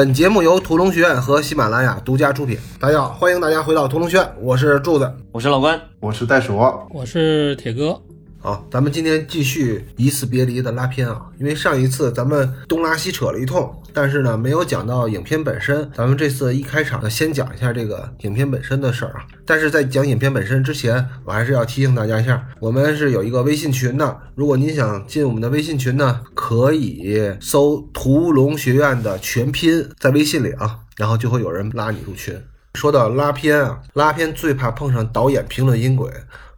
本节目由屠龙学院和喜马拉雅独家出品。大家好，欢迎大家回到屠龙学院，我是柱子。我是老关，我是袋鼠，我是铁哥。好，咱们今天继续一次别离的拉片啊，因为上一次咱们东拉西扯了一通，但是呢没有讲到影片本身。咱们这次一开场呢，先讲一下这个影片本身的事儿啊。但是在讲影片本身之前，我还是要提醒大家一下，我们是有一个微信群的。如果您想进我们的微信群呢，可以搜“屠龙学院”的全拼在微信里啊，然后就会有人拉你入群。说到拉片啊，拉片最怕碰上导演评论音轨。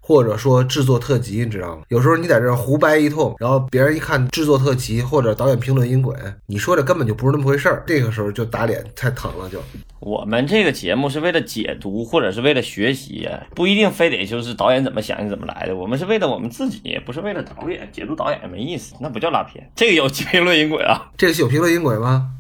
或者说制作特辑，你知道吗？有时候你在这胡掰一通，然后别人一看制作特辑或者导演评论音轨，你说的根本就不是那么回事儿，这个时候就打脸太疼了。就我们这个节目是为了解读或者是为了学习，不一定非得就是导演怎么想怎么来的。我们是为了我们自己，不是为了导演解读导演没意思，那不叫拉片。这个有评论音轨啊？这个是有评论音轨吗？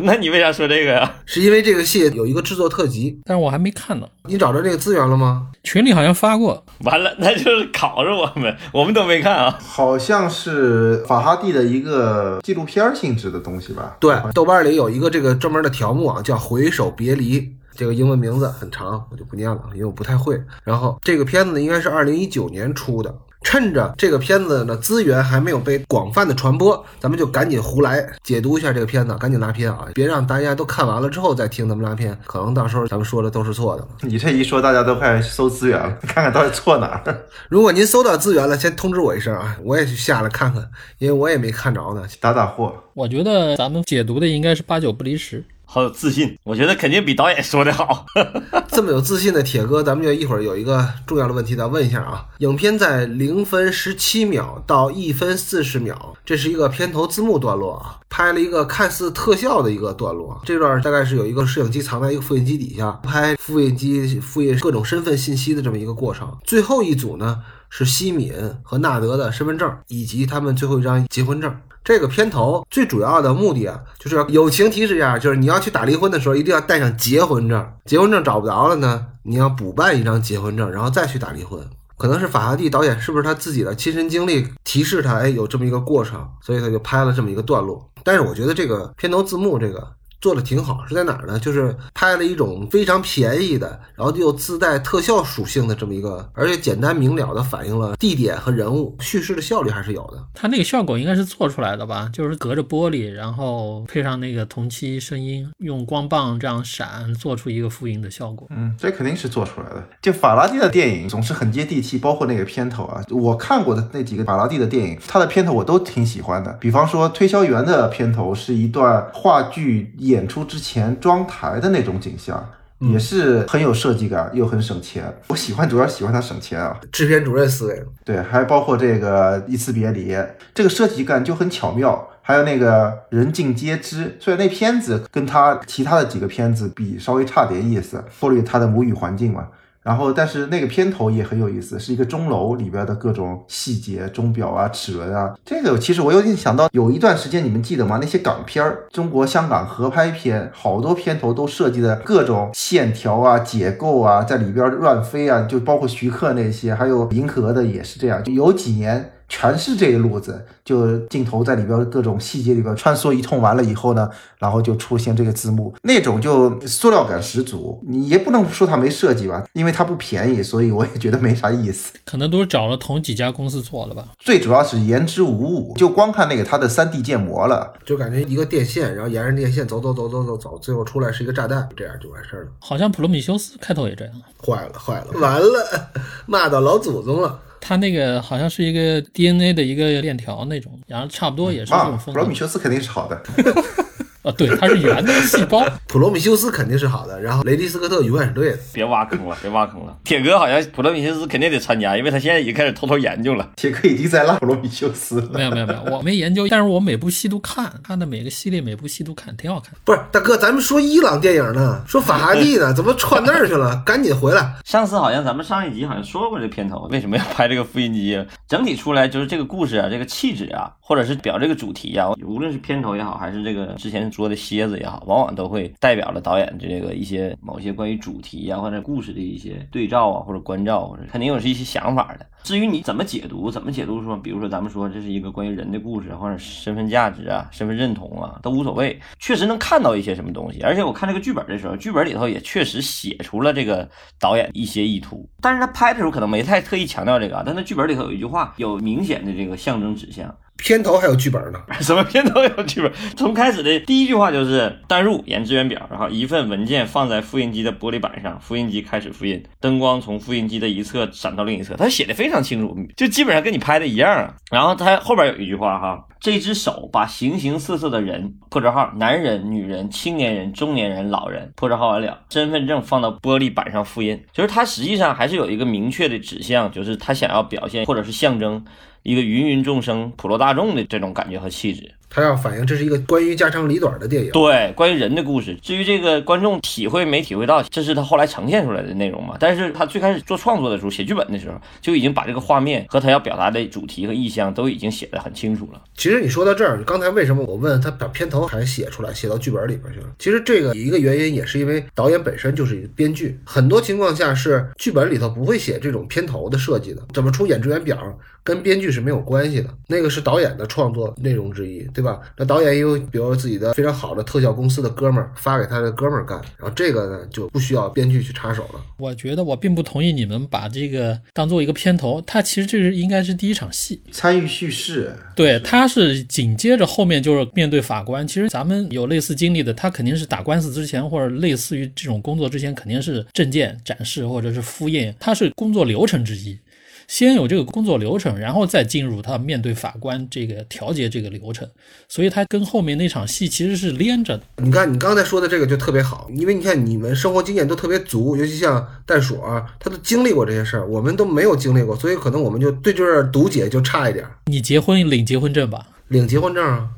那你为啥说这个呀？是因为这个戏有一个制作特辑，但是我还没看呢。你找着这个资源了吗？群里好像发过。完了，那就是考着我们，我们都没看啊。好像是法哈蒂的一个纪录片性质的东西吧？对，豆瓣里有一个这个专门的条目啊，叫《回首别离》，这个英文名字很长，我就不念了，因为我不太会。然后这个片子呢，应该是二零一九年出的。趁着这个片子的资源还没有被广泛的传播，咱们就赶紧胡来解读一下这个片子，赶紧拉片啊！别让大家都看完了之后再听咱们拉片，可能到时候咱们说的都是错的。你这一说，大家都快搜资源了，看看到底错哪儿。如果您搜到资源了，先通知我一声啊，我也去下来看看，因为我也没看着呢，打打货。我觉得咱们解读的应该是八九不离十。好有自信，我觉得肯定比导演说的好。这么有自信的铁哥，咱们就一会儿有一个重要的问题咱问一下啊。影片在零分十七秒到一分四十秒，这是一个片头字幕段落啊，拍了一个看似特效的一个段落。这段大概是有一个摄影机藏在一个复印机底下，拍复印机复印各种身份信息的这么一个过程。最后一组呢是西敏和纳德的身份证以及他们最后一张结婚证。这个片头最主要的目的啊，就是友情提示一下，就是你要去打离婚的时候，一定要带上结婚证。结婚证找不着了呢，你要补办一张结婚证，然后再去打离婚。可能是法拉第导演是不是他自己的亲身经历提示他，哎，有这么一个过程，所以他就拍了这么一个段落。但是我觉得这个片头字幕这个。做的挺好，是在哪儿呢？就是拍了一种非常便宜的，然后又自带特效属性的这么一个，而且简单明了的反映了地点和人物，叙事的效率还是有的。它那个效果应该是做出来的吧？就是隔着玻璃，然后配上那个同期声音，用光棒这样闪，做出一个复印的效果。嗯，这肯定是做出来的。就法拉第的电影总是很接地气，包括那个片头啊，我看过的那几个法拉第的电影，它的片头我都挺喜欢的。比方说《推销员》的片头是一段话剧演。演出之前装台的那种景象，也是很有设计感，又很省钱。我喜欢，主要喜欢它省钱啊。制片主任思维，对，还包括这个一次别离，这个设计感就很巧妙。还有那个人尽皆知，虽然那片子跟他其他的几个片子比稍微差点意思，忽略他的母语环境嘛。然后，但是那个片头也很有意思，是一个钟楼里边的各种细节，钟表啊、齿轮啊。这个其实我有点想到，有一段时间你们记得吗？那些港片儿，中国香港合拍片，好多片头都设计的各种线条啊、结构啊，在里边乱飞啊，就包括徐克那些，还有银河的也是这样。就有几年。全是这一路子，就镜头在里边各种细节里边穿梭一通，完了以后呢，然后就出现这个字幕，那种就塑料感十足。你也不能说它没设计吧，因为它不便宜，所以我也觉得没啥意思。可能都是找了同几家公司做的吧。最主要是言之无物，就光看那个它的三 D 建模了，就感觉一个电线，然后沿着电线走走走走走走，最后出来是一个炸弹，这样就完事儿了。好像普罗米修斯开头也这样。坏了坏了，完了，骂到老祖宗了。它那个好像是一个 DNA 的一个链条那种，然后差不多也是这种风格。普罗米修斯肯定是好的。啊，对，它是圆的细胞。普罗米修斯肯定是好的，然后雷迪斯科特永远是对的。别挖坑了，别挖坑了。铁哥好像普罗米修斯肯定得参加，因为他现在已经开始偷偷研究了。铁哥已经在拉普罗米修斯了。没有没有没有，我没研究，但是我每部戏都看，看的每个系列每部戏都看，挺好看。不是大哥，咱们说伊朗电影呢，说法哈蒂呢，怎么串那儿去了？赶紧回来。上次好像咱们上一集好像说过这片头为什么要拍这个复印机，整体出来就是这个故事啊，这个气质啊，或者是表这个主题啊，无论是片头也好，还是这个之前说的蝎子也好，往往都会代表了导演这个一些某些关于主题啊或者故事的一些对照啊或者关照，或者肯定有是一些想法的。至于你怎么解读，怎么解读说，比如说咱们说这是一个关于人的故事，或者身份价值啊、身份认同啊，都无所谓。确实能看到一些什么东西，而且我看这个剧本的时候，剧本里头也确实写出了这个导演一些意图，但是他拍的时候可能没太特意强调这个啊。但他剧本里头有一句话，有明显的这个象征指向。片头还有剧本呢，什么片头有剧本？从开始的第一句话就是“单入演职员表”，然后一份文件放在复印机的玻璃板上，复印机开始复印，灯光从复印机的一侧闪到另一侧，他写的非常清楚，就基本上跟你拍的一样啊。然后他后边有一句话哈，这只手把形形色色的人（破折号）男人、女人、青年人、中年人、老人（破折号完了）身份证放到玻璃板上复印，就是他实际上还是有一个明确的指向，就是他想要表现或者是象征。一个芸芸众生、普罗大众的这种感觉和气质。他要反映这是一个关于家长里短的电影，对，关于人的故事。至于这个观众体会没体会到，这是他后来呈现出来的内容嘛？但是他最开始做创作的时候，写剧本的时候，就已经把这个画面和他要表达的主题和意向都已经写得很清楚了。其实你说到这儿，刚才为什么我问他把片头还写出来，写到剧本里边去了？其实这个一个原因也是因为导演本身就是编剧，很多情况下是剧本里头不会写这种片头的设计的，怎么出演职员表跟编剧是没有关系的，那个是导演的创作内容之一，对吧？那导演也。有比如自己的非常好的特效公司的哥们儿发给他的哥们儿干，然后这个呢就不需要编剧去插手了。我觉得我并不同意你们把这个当做一个片头，它其实这是应该是第一场戏，参与叙事。对，他是紧接着后面就是面对法官。其实咱们有类似经历的，他肯定是打官司之前或者类似于这种工作之前，肯定是证件展示或者是复印，它是工作流程之一。先有这个工作流程，然后再进入他面对法官这个调解这个流程，所以他跟后面那场戏其实是连着的。你看你刚才说的这个就特别好，因为你看你们生活经验都特别足，尤其像袋鼠啊，他都经历过这些事儿，我们都没有经历过，所以可能我们就对这读解就差一点。你结婚领结婚证吧？领结婚证啊？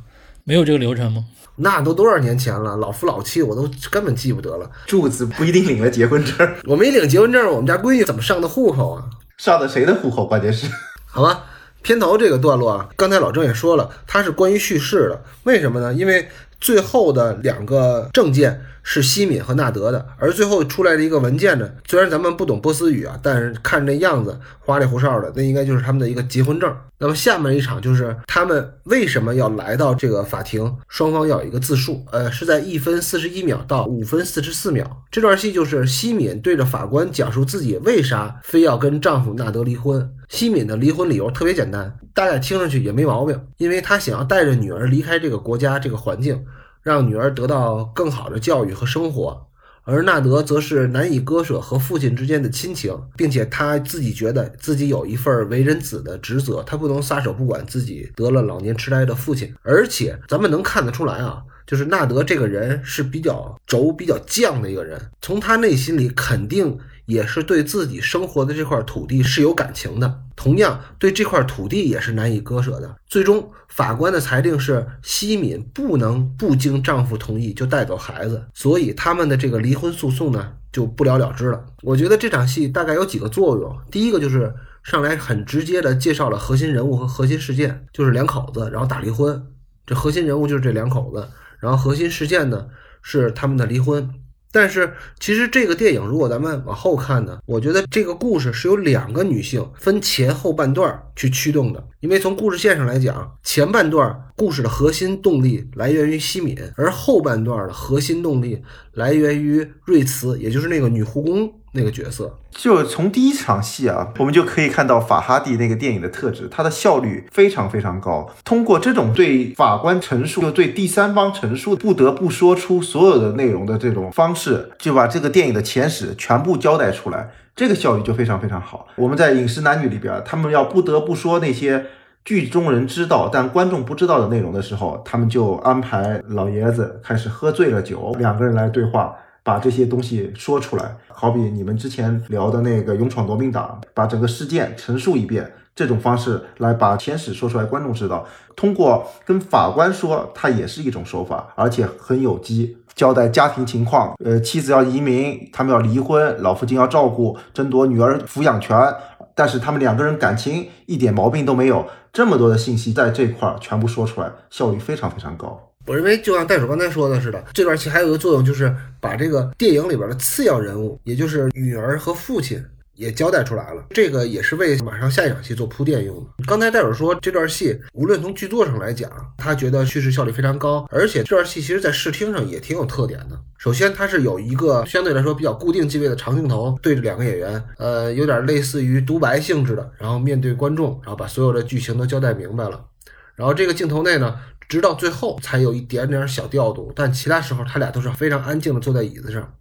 没有这个流程吗？那都多少年前了，老夫老妻，我都根本记不得了。柱子不一定领了结婚证，我没领结婚证，我们家闺女怎么上的户口啊？上的谁的户口？关键是，好吧，片头这个段落啊，刚才老郑也说了，它是关于叙事的。为什么呢？因为最后的两个证件是西敏和纳德的，而最后出来的一个文件呢，虽然咱们不懂波斯语啊，但是看那样子花里胡哨的，那应该就是他们的一个结婚证。那么下面一场就是他们为什么要来到这个法庭，双方要有一个自述，呃，是在一分四十一秒到五分四十四秒这段戏，就是西敏对着法官讲述自己为啥非要跟丈夫纳德离婚。西敏的离婚理由特别简单，大家听上去也没毛病，因为她想要带着女儿离开这个国家、这个环境，让女儿得到更好的教育和生活。而纳德则是难以割舍和父亲之间的亲情，并且他自己觉得自己有一份为人子的职责，他不能撒手不管自己得了老年痴呆的父亲。而且咱们能看得出来啊，就是纳德这个人是比较轴、比较犟的一个人，从他内心里肯定。也是对自己生活的这块土地是有感情的，同样对这块土地也是难以割舍的。最终，法官的裁定是西敏不能不经丈夫同意就带走孩子，所以他们的这个离婚诉讼呢就不了了之了。我觉得这场戏大概有几个作用，第一个就是上来很直接的介绍了核心人物和核心事件，就是两口子然后打离婚，这核心人物就是这两口子，然后核心事件呢是他们的离婚。但是，其实这个电影如果咱们往后看呢，我觉得这个故事是由两个女性分前后半段去驱动的。因为从故事线上来讲，前半段故事的核心动力来源于西敏，而后半段的核心动力来源于瑞慈，也就是那个女护工。那个角色，就从第一场戏啊，我们就可以看到法哈蒂那个电影的特质，它的效率非常非常高。通过这种对法官陈述，就对第三方陈述，不得不说出所有的内容的这种方式，就把这个电影的前史全部交代出来，这个效率就非常非常好。我们在《饮食男女》里边，他们要不得不说那些剧中人知道但观众不知道的内容的时候，他们就安排老爷子开始喝醉了酒，两个人来对话。把这些东西说出来，好比你们之前聊的那个勇闯夺命党，把整个事件陈述一遍，这种方式来把前史说出来，观众知道。通过跟法官说，它也是一种手法，而且很有机，交代家庭情况。呃，妻子要移民，他们要离婚，老父亲要照顾，争夺女儿抚养权，但是他们两个人感情一点毛病都没有。这么多的信息在这块儿全部说出来，效率非常非常高。我认为就像袋鼠刚才说的似的，这段戏还有一个作用，就是把这个电影里边的次要人物，也就是女儿和父亲。也交代出来了，这个也是为马上下一场戏做铺垫用的。刚才戴尔说这段戏无论从剧作上来讲，他觉得叙事效率非常高，而且这段戏其实在视听上也挺有特点的。首先，它是有一个相对来说比较固定机位的长镜头，对着两个演员，呃，有点类似于独白性质的，然后面对观众，然后把所有的剧情都交代明白了。然后这个镜头内呢，直到最后才有一点点小调度，但其他时候他俩都是非常安静的坐在椅子上。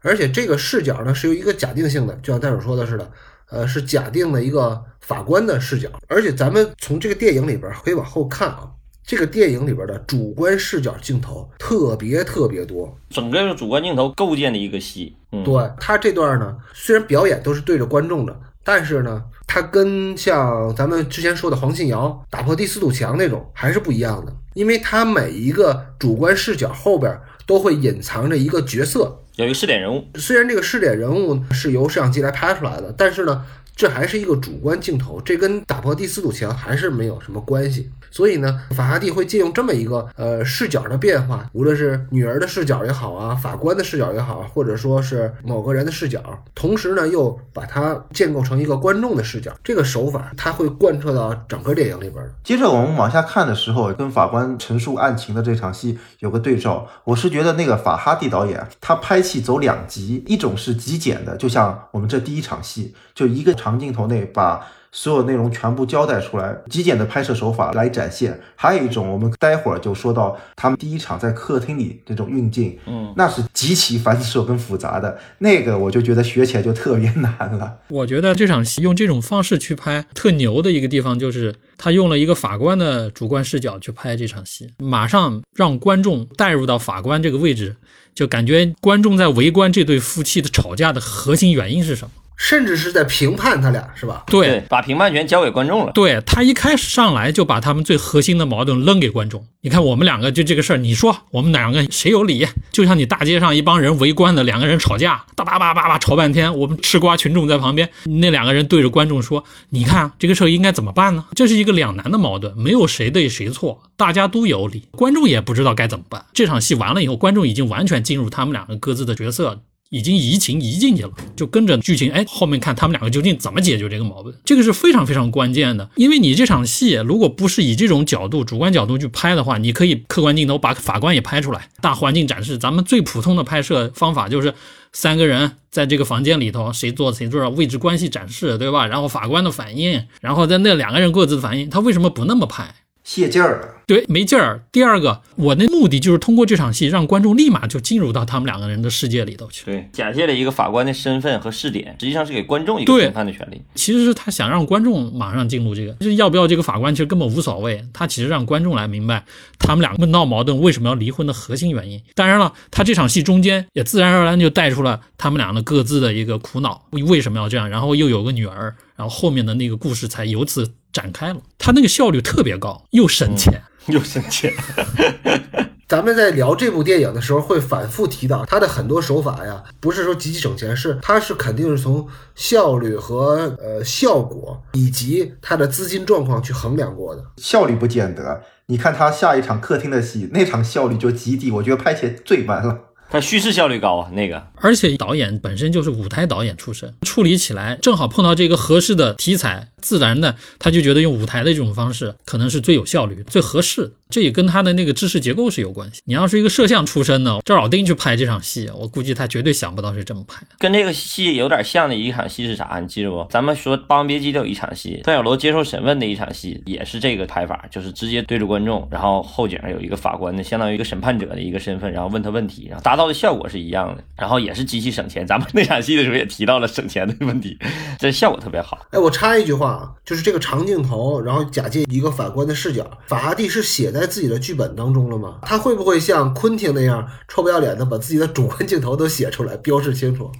而且这个视角呢是由一个假定性的，就像戴尔说的似的，呃，是假定的一个法官的视角。而且咱们从这个电影里边可以往后看啊，这个电影里边的主观视角镜头特别特别多，整个主观镜头构建的一个戏。嗯对他这段呢，虽然表演都是对着观众的，但是呢，它跟像咱们之前说的黄信尧打破第四堵墙那种还是不一样的，因为它每一个主观视角后边都会隐藏着一个角色。有一个试点人物，虽然这个试点人物是由摄像机来拍出来的，但是呢，这还是一个主观镜头，这跟打破第四堵墙还是没有什么关系。所以呢，法哈蒂会借用这么一个呃视角的变化，无论是女儿的视角也好啊，法官的视角也好，或者说是某个人的视角，同时呢又把它建构成一个观众的视角，这个手法它会贯彻到整个电影里边。接着我们往下看的时候，跟法官陈述案情的这场戏有个对照，我是觉得那个法哈蒂导演他拍戏走两极，一种是极简的，就像我们这第一场戏，就一个长镜头内把。所有内容全部交代出来，极简的拍摄手法来展现。还有一种，我们待会儿就说到他们第一场在客厅里这种运镜，嗯，那是极其繁琐跟复杂的，那个我就觉得学起来就特别难了。我觉得这场戏用这种方式去拍特牛的一个地方，就是他用了一个法官的主观视角去拍这场戏，马上让观众带入到法官这个位置，就感觉观众在围观这对夫妻的吵架的核心原因是什么。甚至是在评判他俩，是吧？对，把评判权交给观众了。对他一开始上来就把他们最核心的矛盾扔给观众。你看我们两个就这个事儿，你说我们两个谁有理？就像你大街上一帮人围观的两个人吵架，叭叭叭叭叭吵半天，我们吃瓜群众在旁边，那两个人对着观众说：“你看这个事儿应该怎么办呢？”这是一个两难的矛盾，没有谁对谁错，大家都有理，观众也不知道该怎么办。这场戏完了以后，观众已经完全进入他们两个各自的角色。已经移情移进去了，就跟着剧情，哎，后面看他们两个究竟怎么解决这个矛盾，这个是非常非常关键的。因为你这场戏如果不是以这种角度、主观角度去拍的话，你可以客观镜头把法官也拍出来，大环境展示。咱们最普通的拍摄方法就是三个人在这个房间里头，谁坐谁坐，位置关系展示，对吧？然后法官的反应，然后在那两个人各自的反应，他为什么不那么拍？泄劲儿了，对，没劲儿。第二个，我的目的就是通过这场戏，让观众立马就进入到他们两个人的世界里头去。对，假借了一个法官的身份和试点，实际上是给观众一个评判的权利。其实是他想让观众马上进入这个，就是要不要这个法官，其实根本无所谓。他其实让观众来明白他们两个闹矛盾为什么要离婚的核心原因。当然了，他这场戏中间也自然而然就带出了他们俩的各自的一个苦恼，为什么要这样？然后又有个女儿，然后后面的那个故事才由此展开了。他那个效率特别高，又省钱。又省钱。咱们在聊这部电影的时候，会反复提到它的很多手法呀，不是说极其省钱，是它是肯定是从效率和呃效果以及它的资金状况去衡量过的。效率不见得，你看他下一场客厅的戏，那场效率就极低，我觉得拍起来最慢了。它叙事效率高啊，那个，而且导演本身就是舞台导演出身，处理起来正好碰到这个合适的题材，自然的他就觉得用舞台的这种方式可能是最有效率、最合适的。这也跟他的那个知识结构是有关系。你要是一个摄像出身的赵老丁去拍这场戏，我估计他绝对想不到是这么拍。跟这个戏有点像的一场戏是啥？你记着不？咱们说《霸王别姬》都有一场戏，段小楼接受审问的一场戏，也是这个拍法，就是直接对着观众，然后后景有一个法官的，相当于一个审判者的一个身份，然后问他问题，然后达到的效果是一样的，然后也是极其省钱。咱们那场戏的时候也提到了省钱的问题，这效果特别好。哎，我插一句话啊，就是这个长镜头，然后假借一个法官的视角，法哈蒂是写在自己的剧本当中了吗？他会不会像昆汀那样臭不要脸的把自己的主观镜头都写出来，标示清楚？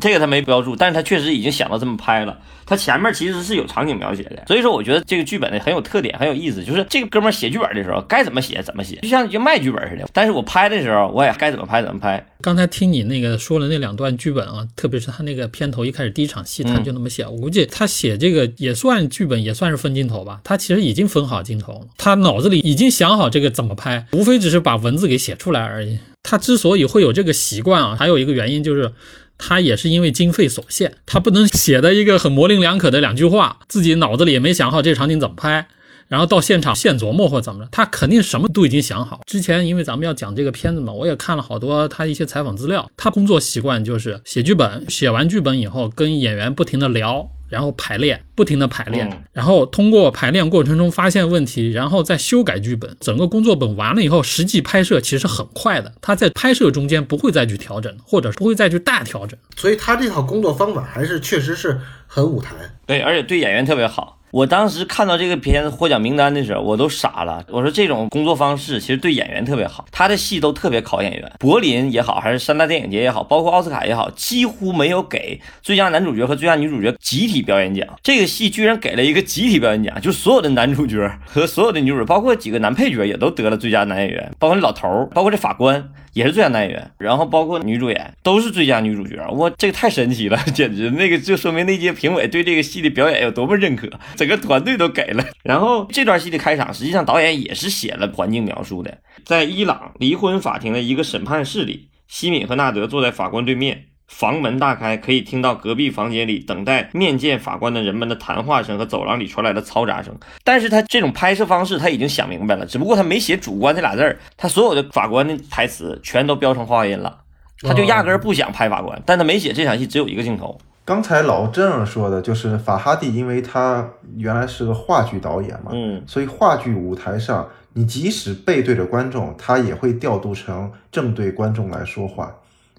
这个他没标注，但是他确实已经想到这么拍了。他前面其实是有场景描写的，所以说我觉得这个剧本呢很有特点，很有意思。就是这个哥们儿写剧本的时候该怎么写怎么写，就像就卖剧本似的。但是我拍的时候我也该怎么拍怎么拍。刚才听你那个说了那两段剧本啊，特别是他那个片头一开始第一场戏他就那么写，我估计他写这个也算剧本，也算是分镜头吧。他其实已经分好镜头了，他脑子里已经想好这个怎么拍，无非只是把文字给写出来而已。他之所以会有这个习惯啊，还有一个原因就是。他也是因为经费所限，他不能写的一个很模棱两可的两句话，自己脑子里也没想好这场景怎么拍，然后到现场现琢磨或怎么着，他肯定什么都已经想好。之前因为咱们要讲这个片子嘛，我也看了好多他一些采访资料，他工作习惯就是写剧本，写完剧本以后跟演员不停的聊。然后排练，不停的排练，然后通过排练过程中发现问题，然后再修改剧本。整个工作本完了以后，实际拍摄其实很快的。他在拍摄中间不会再去调整，或者不会再去大调整。所以他这套工作方法还是确实是很舞台。对，而且对演员特别好。我当时看到这个片子获奖名单的时候，我都傻了。我说这种工作方式其实对演员特别好，他的戏都特别考演员。柏林也好，还是三大电影节也好，包括奥斯卡也好，几乎没有给最佳男主角和最佳女主角集体表演奖。这个戏居然给了一个集体表演奖，就所有的男主角和所有的女主角，包括几个男配角也都得了最佳男演员，包括那老头，包括这法官。也是最佳男演员，然后包括女主演都是最佳女主角，哇，这个太神奇了，简直那个就说明那届评委对这个戏的表演有多么认可，整个团队都给了。然后这段戏的开场，实际上导演也是写了环境描述的，在伊朗离婚法庭的一个审判室里，西敏和纳德坐在法官对面。房门大开，可以听到隔壁房间里等待面见法官的人们的谈话声和走廊里传来的嘈杂声。但是他这种拍摄方式他已经想明白了，只不过他没写“主观”这俩字儿，他所有的法官的台词全都标成话音了，他就压根儿不想拍法官，但他没写这场戏只有一个镜头。刚才老郑说的就是法哈蒂，因为他原来是个话剧导演嘛，嗯，所以话剧舞台上你即使背对着观众，他也会调度成正对观众来说话。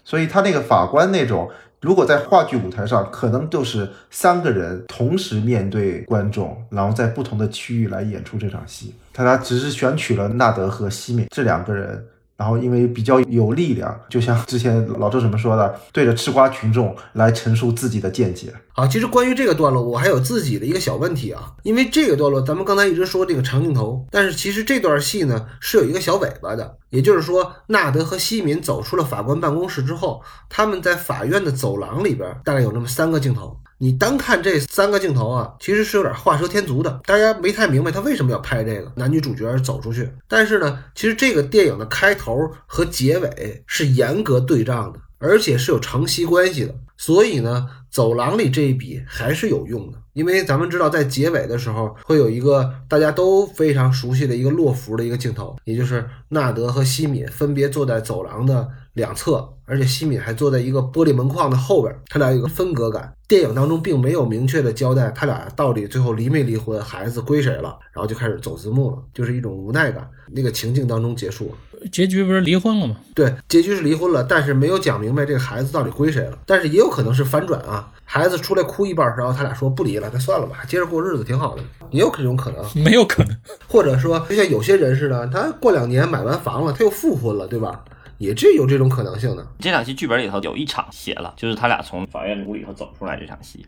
所以他那个法官那种，如果在话剧舞台上，可能就是三个人同时面对观众，然后在不同的区域来演出这场戏。他他只是选取了纳德和西敏这两个人。然后因为比较有力量，就像之前老周怎么说的，对着吃瓜群众来陈述自己的见解。好，其实关于这个段落，我还有自己的一个小问题啊。因为这个段落，咱们刚才一直说这个长镜头，但是其实这段戏呢是有一个小尾巴的，也就是说，纳德和西敏走出了法官办公室之后，他们在法院的走廊里边，大概有那么三个镜头。你单看这三个镜头啊，其实是有点画蛇添足的，大家没太明白他为什么要拍这个男女主角走出去。但是呢，其实这个电影的开头和结尾是严格对仗的，而且是有承袭关系的。所以呢，走廊里这一笔还是有用的，因为咱们知道在结尾的时候会有一个大家都非常熟悉的一个落幅的一个镜头，也就是纳德和西敏分别坐在走廊的两侧。而且西敏还坐在一个玻璃门框的后边，他俩有个分隔感。电影当中并没有明确的交代他俩到底最后离没离婚，孩子归谁了，然后就开始走字幕了，就是一种无奈感。那个情境当中结束了，结局不是离婚了吗？对，结局是离婚了，但是没有讲明白这个孩子到底归谁了。但是也有可能是反转啊，孩子出来哭一半，然后他俩说不离了，那算了吧，接着过日子挺好的，也有这种可能。没有可能，或者说就像有些人似的，他过两年买完房了，他又复婚了，对吧？也这有这种可能性的。这场戏剧本里头有一场写了，就是他俩从法院屋里头走出来这场戏。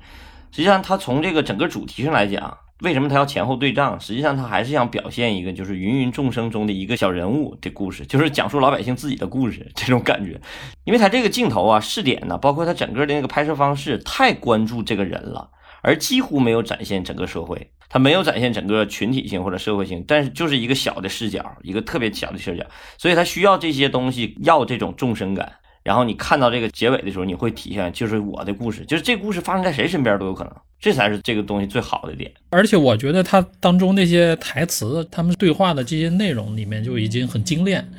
实际上，他从这个整个主题上来讲，为什么他要前后对仗？实际上，他还是想表现一个就是芸芸众生中的一个小人物的故事，就是讲述老百姓自己的故事这种感觉。因为他这个镜头啊、视点呢，包括他整个的那个拍摄方式，太关注这个人了，而几乎没有展现整个社会。它没有展现整个群体性或者社会性，但是就是一个小的视角，一个特别小的视角，所以它需要这些东西，要这种众生感。然后你看到这个结尾的时候，你会体现就是我的故事，就是这故事发生在谁身边都有可能，这才是这个东西最好的点。而且我觉得它当中那些台词，他们对话的这些内容里面就已经很精炼。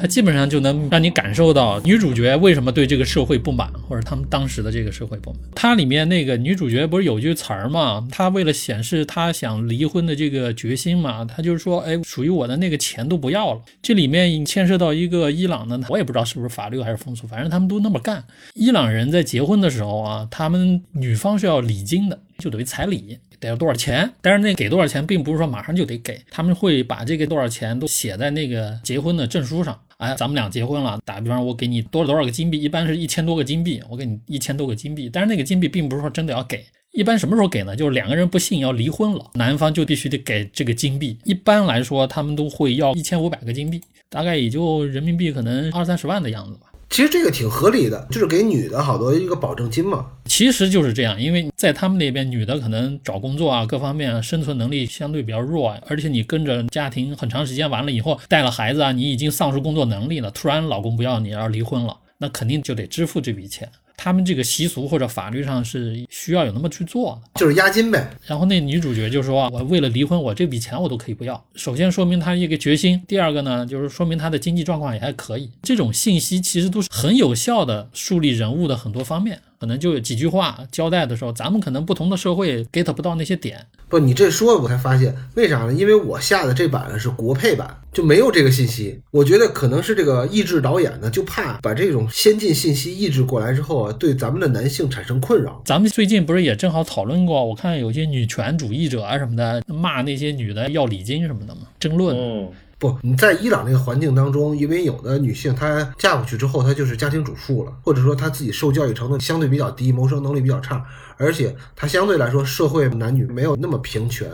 它基本上就能让你感受到女主角为什么对这个社会不满，或者他们当时的这个社会不满。它里面那个女主角不是有句词儿嘛？她为了显示她想离婚的这个决心嘛，她就是说，哎，属于我的那个钱都不要了。这里面牵涉到一个伊朗的，我也不知道是不是法律还是风俗，反正他们都那么干。伊朗人在结婚的时候啊，他们女方是要礼金的，就等于彩礼。得要多少钱？但是那给多少钱，并不是说马上就得给，他们会把这个多少钱都写在那个结婚的证书上哎，咱们俩结婚了，打比方我给你多少多少个金币，一般是一千多个金币，我给你一千多个金币，但是那个金币并不是说真的要给。一般什么时候给呢？就是两个人不幸要离婚了，男方就必须得给这个金币。一般来说，他们都会要一千五百个金币，大概也就人民币可能二三十万的样子吧。其实这个挺合理的，就是给女的好多一个保证金嘛。其实就是这样，因为在他们那边，女的可能找工作啊，各方面生存能力相对比较弱，而且你跟着家庭很长时间，完了以后带了孩子啊，你已经丧失工作能力了，突然老公不要你，要离婚了，那肯定就得支付这笔钱。他们这个习俗或者法律上是需要有那么去做的，就是押金呗。然后那女主角就说：“我为了离婚，我这笔钱我都可以不要。”首先说明她一个决心，第二个呢，就是说明她的经济状况也还可以。这种信息其实都是很有效的树立人物的很多方面。可能就有几句话交代的时候，咱们可能不同的社会 get 不到那些点。不，你这说我才发现，为啥呢？因为我下的这版是国配版，就没有这个信息。我觉得可能是这个译制导演呢，就怕把这种先进信息译制过来之后啊，对咱们的男性产生困扰。咱们最近不是也正好讨论过？我看有些女权主义者啊什么的，骂那些女的要礼金什么的嘛，争论。嗯，不，你在伊朗那个环境当中，因为有的女性她嫁过去之后，她就是家庭主妇了，或者说她自己受教育程度相对比较低，谋生能力比较差，而且她相对来说社会男女没有那么平权，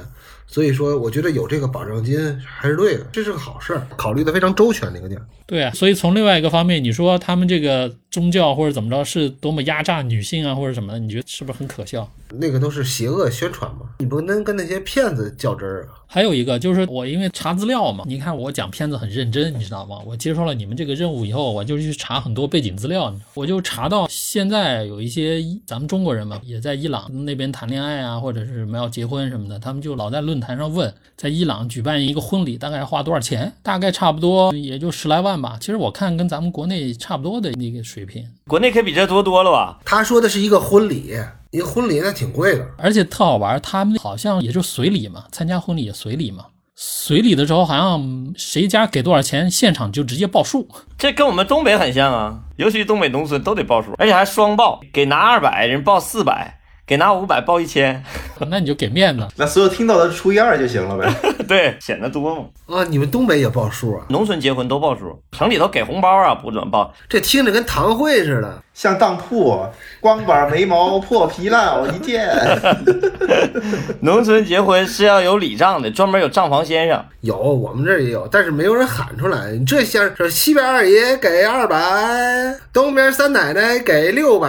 所以说我觉得有这个保障金还是对的，这是个好事儿，考虑的非常周全那个地儿。对啊，所以从另外一个方面，你说他们这个宗教或者怎么着，是多么压榨女性啊，或者什么的，你觉得是不是很可笑？那个都是邪恶宣传嘛，你不能跟那些骗子较真儿啊。还有一个就是我因为查资料嘛，你看我讲片子很认真，你知道吗？我接受了你们这个任务以后，我就去查很多背景资料，我就查到现在有一些咱们中国人嘛，也在伊朗那边谈恋爱啊，或者是什么要结婚什么的，他们就老在论坛上问，在伊朗举办一个婚礼大概花多少钱？大概差不多也就十来万吧。其实我看跟咱们国内差不多的那个水平，国内可比这多多了吧？他说的是一个婚礼，一个婚礼那挺贵的。而且特好玩，他们好像也就随礼嘛，参加婚礼也随礼嘛。随礼的时候好像谁家给多少钱，现场就直接报数。这跟我们东北很像啊，尤其东北农村都得报数，而且还双报，给拿二百人报四百，给拿五百报一千，那你就给面子。那所有听到的除以二就行了呗。对，显得多嘛。啊，你们东北也报数啊？农村结婚都报数，城里头给红包啊不准报。这听着跟堂会似的。像当铺，光板眉毛破皮烂一件。农村结婚是要有礼账的，专门有账房先生。有，我们这儿也有，但是没有人喊出来。你这先说西边二爷给二百，东边三奶奶给六百。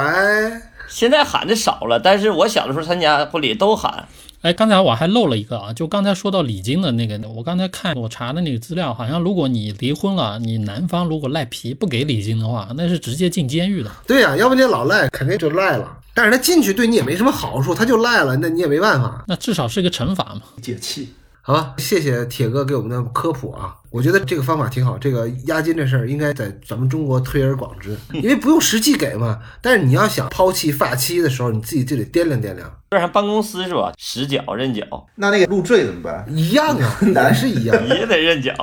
现在喊的少了，但是我小的时候参加婚礼都喊。哎，刚才我还漏了一个啊，就刚才说到礼金的那个，我刚才看我查的那个资料，好像如果你离婚了，你男方如果赖皮不给礼金的话，那是直接进监狱的。对呀、要不你老赖，肯定就赖了。但是他进去对你也没什么好处，他就赖了，那你也没办法。那至少是个惩罚嘛。解气。好吧，谢谢铁哥给我们的科普啊，我觉得这个方法挺好。这个押金这事儿应该在咱们中国推而广之，因为不用实际给嘛。但是你要想抛弃发妻的时候，你自己就得掂量掂量，这还办公司是吧？实缴认缴那那个入赘怎么办？一样啊，男是一样。也得认缴。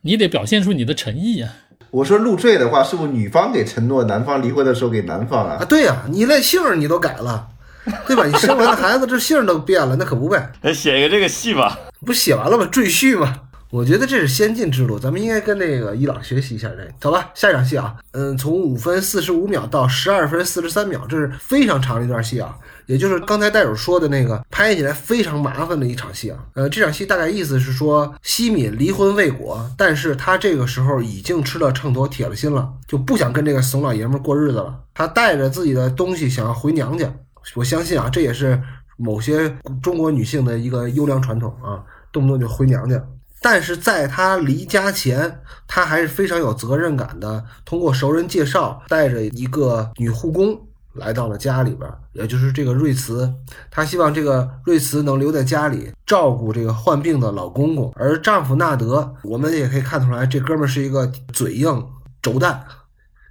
你得表现出你的诚意啊。我说入赘的话，是不是女方给承诺，男方离婚的时候给男方啊，啊？对呀、你连姓儿你都改了，对吧？你生完了孩子，这姓都变了，那可不呗？那写一个这个戏吧。不写完了吗？赘婿吗？我觉得这是先进之路，咱们应该跟那个伊朗学习一下这个。走吧，下一场戏啊，嗯，从五分四十五秒到十二分四十三秒，这是非常长的一段戏啊，也就是刚才戴友说的那个拍起来非常麻烦的一场戏啊。呃，这场戏大概意思是说，西敏离婚未果，但是他这个时候已经吃了秤砣铁了心了，就不想跟这个怂老爷们过日子了。他带着自己的东西想要回娘家，我相信啊，这也是某些中国女性的一个优良传统啊，动不动就回娘家。但是在她离家前，她还是非常有责任感的，通过熟人介绍，带着一个女护工来到了家里边，也就是这个瑞慈。她希望这个瑞慈能留在家里照顾这个患病的老公公，而丈夫纳德，我们也可以看出来，这哥们儿是一个嘴硬轴蛋。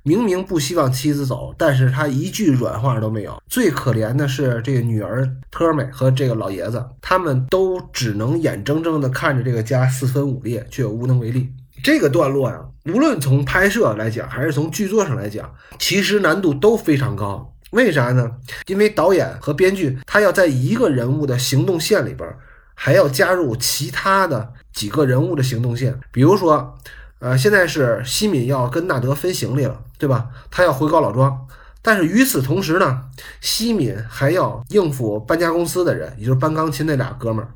明明不希望妻子走，但是他一句软话都没有。最可怜的是这个女儿特美和这个老爷子，他们都只能眼睁睁地看着这个家四分五裂，却无能为力。这个段落呀，无论从拍摄来讲，还是从剧作上来讲，其实难度都非常高。为啥呢？因为导演和编剧他要在一个人物的行动线里边，还要加入其他的几个人物的行动线，比如说。呃，现在是西敏要跟纳德分行李了，对吧？他要回高老庄，但是与此同时呢，西敏还要应付搬家公司的人，也就是搬钢琴那俩哥们儿。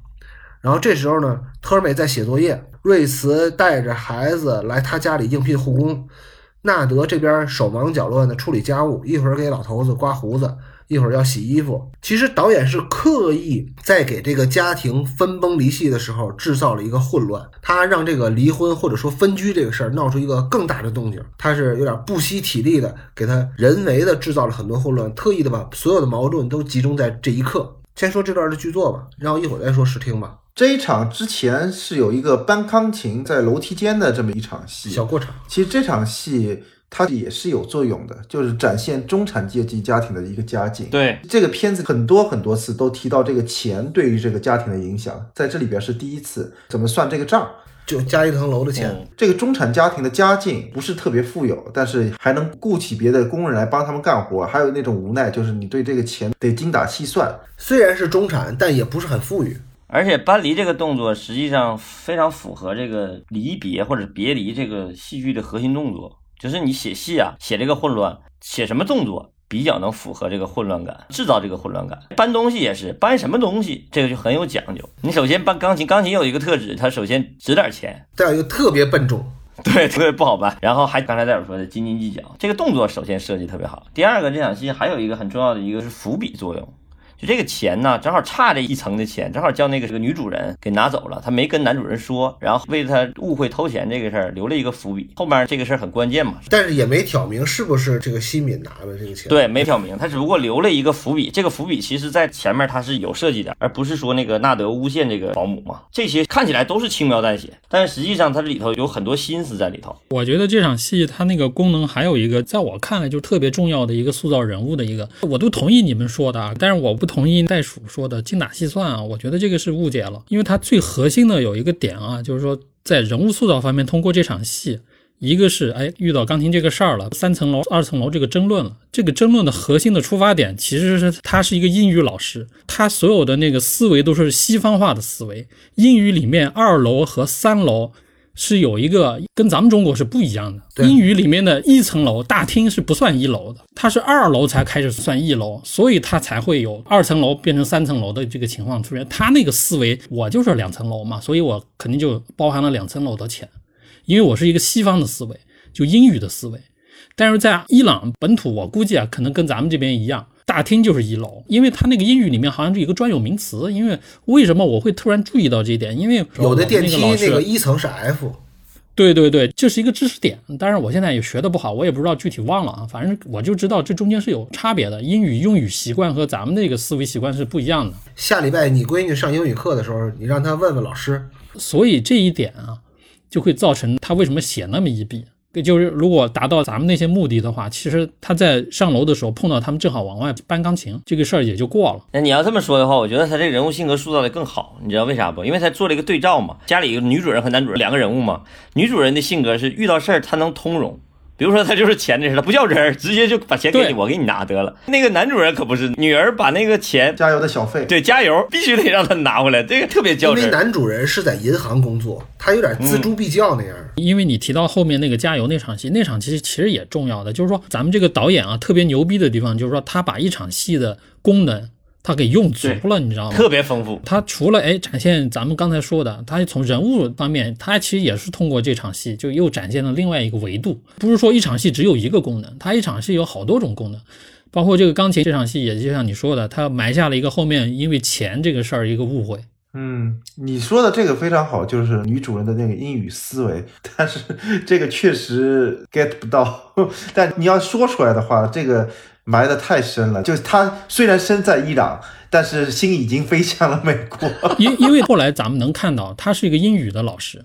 然后这时候呢，特尔美在写作业，瑞茨带着孩子来他家里应聘护工，纳德这边手忙脚乱的处理家务，一会儿给老头子刮胡子，一会儿要洗衣服。其实导演是刻意在给这个家庭分崩离析的时候制造了一个混乱，他让这个离婚或者说分居这个事儿闹出一个更大的动静。他是有点不惜体力的给他人为的制造了很多混乱，特意的把所有的矛盾都集中在这一刻。先说这段的剧作吧，然后一会儿再说试听吧。这一场之前是有一个搬钢琴在楼梯间的这么一场戏，小过场，其实这场戏它也是有作用的，就是展现中产阶级家庭的一个家境。对，这个片子很多很多次都提到这个钱对于这个家庭的影响，在这里边是第一次。怎么算这个账？就加一层楼的钱。嗯这个中产家庭的家境不是特别富有，但是还能雇起别的工人来帮他们干活，还有那种无奈，就是你对这个钱得精打细算。虽然是中产，但也不是很富裕。而且搬离这个动作实际上非常符合这个离别或者别离这个戏剧的核心动作，就是你写戏啊，写这个混乱，写什么动作比较能符合这个混乱感，制造这个混乱感。搬东西也是，搬什么东西这个就很有讲究。你首先搬钢琴，钢琴有一个特质，它首先值点钱，再有一个特别笨重，对，特别不好搬。然后还刚才戴尔说的斤斤计较，这个动作首先设计特别好。第二个，这场戏还有一个很重要的一个是伏笔作用。就这个钱呢，正好差这一层的钱，正好叫那个这个女主人给拿走了，她没跟男主人说，然后为他误会偷钱这个事儿留了一个伏笔。后面这个事儿很关键嘛，但是也没挑明是不是这个西敏拿的这个钱。，对，没挑明，他只不过留了一个伏笔。这个伏笔其实在前面他是有设计的，而不是说那个纳德诬陷这个保姆嘛。这些看起来都是轻描淡写，但是实际上它里头有很多心思在里头。我觉得这场戏它那个功能还有一个，在我看来就特别重要的一个塑造人物的一个，我都同意你们说的啊，但是我不同意袋鼠说的精打细算啊，我觉得这个是误解了，因为它最核心的有一个点啊，就是说在人物塑造方面，通过这场戏。一个是哎遇到钢琴这个事儿了，三层楼、二层楼这个争论了。这个争论的核心的出发点其实是他是一个英语老师，他所有的那个思维都是西方化的思维。英语里面二楼和三楼是有一个跟咱们中国是不一样的。英语里面的一层楼大厅是不算一楼的，它是二楼才开始算一楼，所以它才会有二层楼变成三层楼的这个情况出现。他那个思维，我就是两层楼嘛，所以我肯定就包含了两层楼的钱，因为我是一个西方的思维，就英语的思维。但是在伊朗本土，我估计啊，可能跟咱们这边一样，大厅就是一楼，因为它那个英语里面好像是有一个专有名词。因为为什么我会突然注意到这一点？因为有的电梯那个一层是 F，对对对，这是一个知识点。当然，我现在也学的不好，我也不知道具体忘了啊。反正我就知道这中间是有差别的，英语用语习惯和咱们那个思维习惯是不一样的。下礼拜你闺女上英语课的时候，你让她问问老师。所以这一点啊，就会造成她为什么写那么一笔。就是如果达到咱们那些目的的话，其实他在上楼的时候碰到他们正好往外搬钢琴，这个事儿也就过了。那你要这么说的话，我觉得他这个人物性格塑造的更好，你知道为啥不？因为他做了一个对照嘛，家里有女主人和男主人两个人物嘛，女主人的性格是遇到事儿她能通融。比如说，他就是钱这事，他不较真儿，直接就把钱给你，我给你拿得了。那个男主人可不是，女儿把那个钱，加油的小费，对，加油必须得让他拿回来，这个特别因为较真儿。男主人是在银行工作，他有点锱铢必较那样。因为你提到后面那个加油那场戏，那场其实其实也重要的，就是说咱们这个导演啊特别牛逼的地方，就是说他把一场戏的功能他给用足了，你知道吗？特别丰富，他除了哎展现咱们刚才说的，他从人物方面，他其实也是通过这场戏就又展现了另外一个维度，不是说一场戏只有一个功能，他一场戏有好多种功能，包括这个钢琴这场戏，也就像你说的，他埋下了一个后面因为钱这个事儿一个误会。嗯，你说的这个非常好，就是女主人的那个英语思维，但是这个确实 get 不到。但你要说出来的话，这个埋得太深了。就是他虽然身在伊朗，但是心已经飞向了美国。因因为后来咱们能看到，他是一个英语的老师，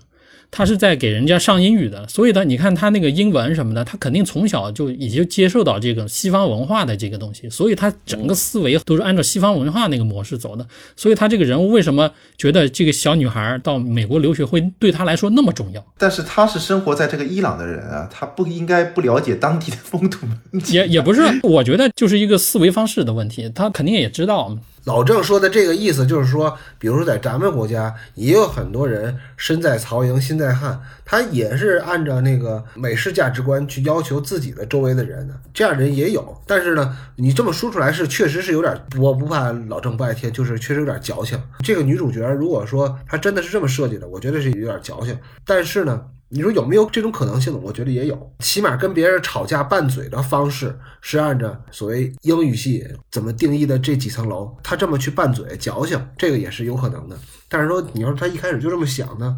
他是在给人家上英语的，所以呢，你看他那个英文什么的，他肯定从小就已经接受到这个西方文化的这个东西，所以他整个思维都是按照西方文化那个模式走的。所以他这个人物为什么觉得这个小女孩到美国留学会对他来说那么重要？但是他是生活在这个伊朗的人啊，他不应该不了解当地的风土。也也不是，我觉得就是一个思维方式的问题，他肯定也知道。老郑说的这个意思就是说，比如说在咱们国家，也有很多人身在曹营心在汉，他也是按照那个美式价值观去要求自己的周围的人的，这样人也有。但是呢，你这么说出来是确实是有点，我不怕老郑不爱听，就是确实有点矫情。这个女主角如果说她真的是这么设计的，我觉得是有点矫情。但是呢。你说有没有这种可能性呢？我觉得也有，起码跟别人吵架拌嘴的方式是按照所谓英语系怎么定义的这几层楼，他这么去拌嘴矫情，这个也是有可能的。但是说你要说他一开始就这么想呢，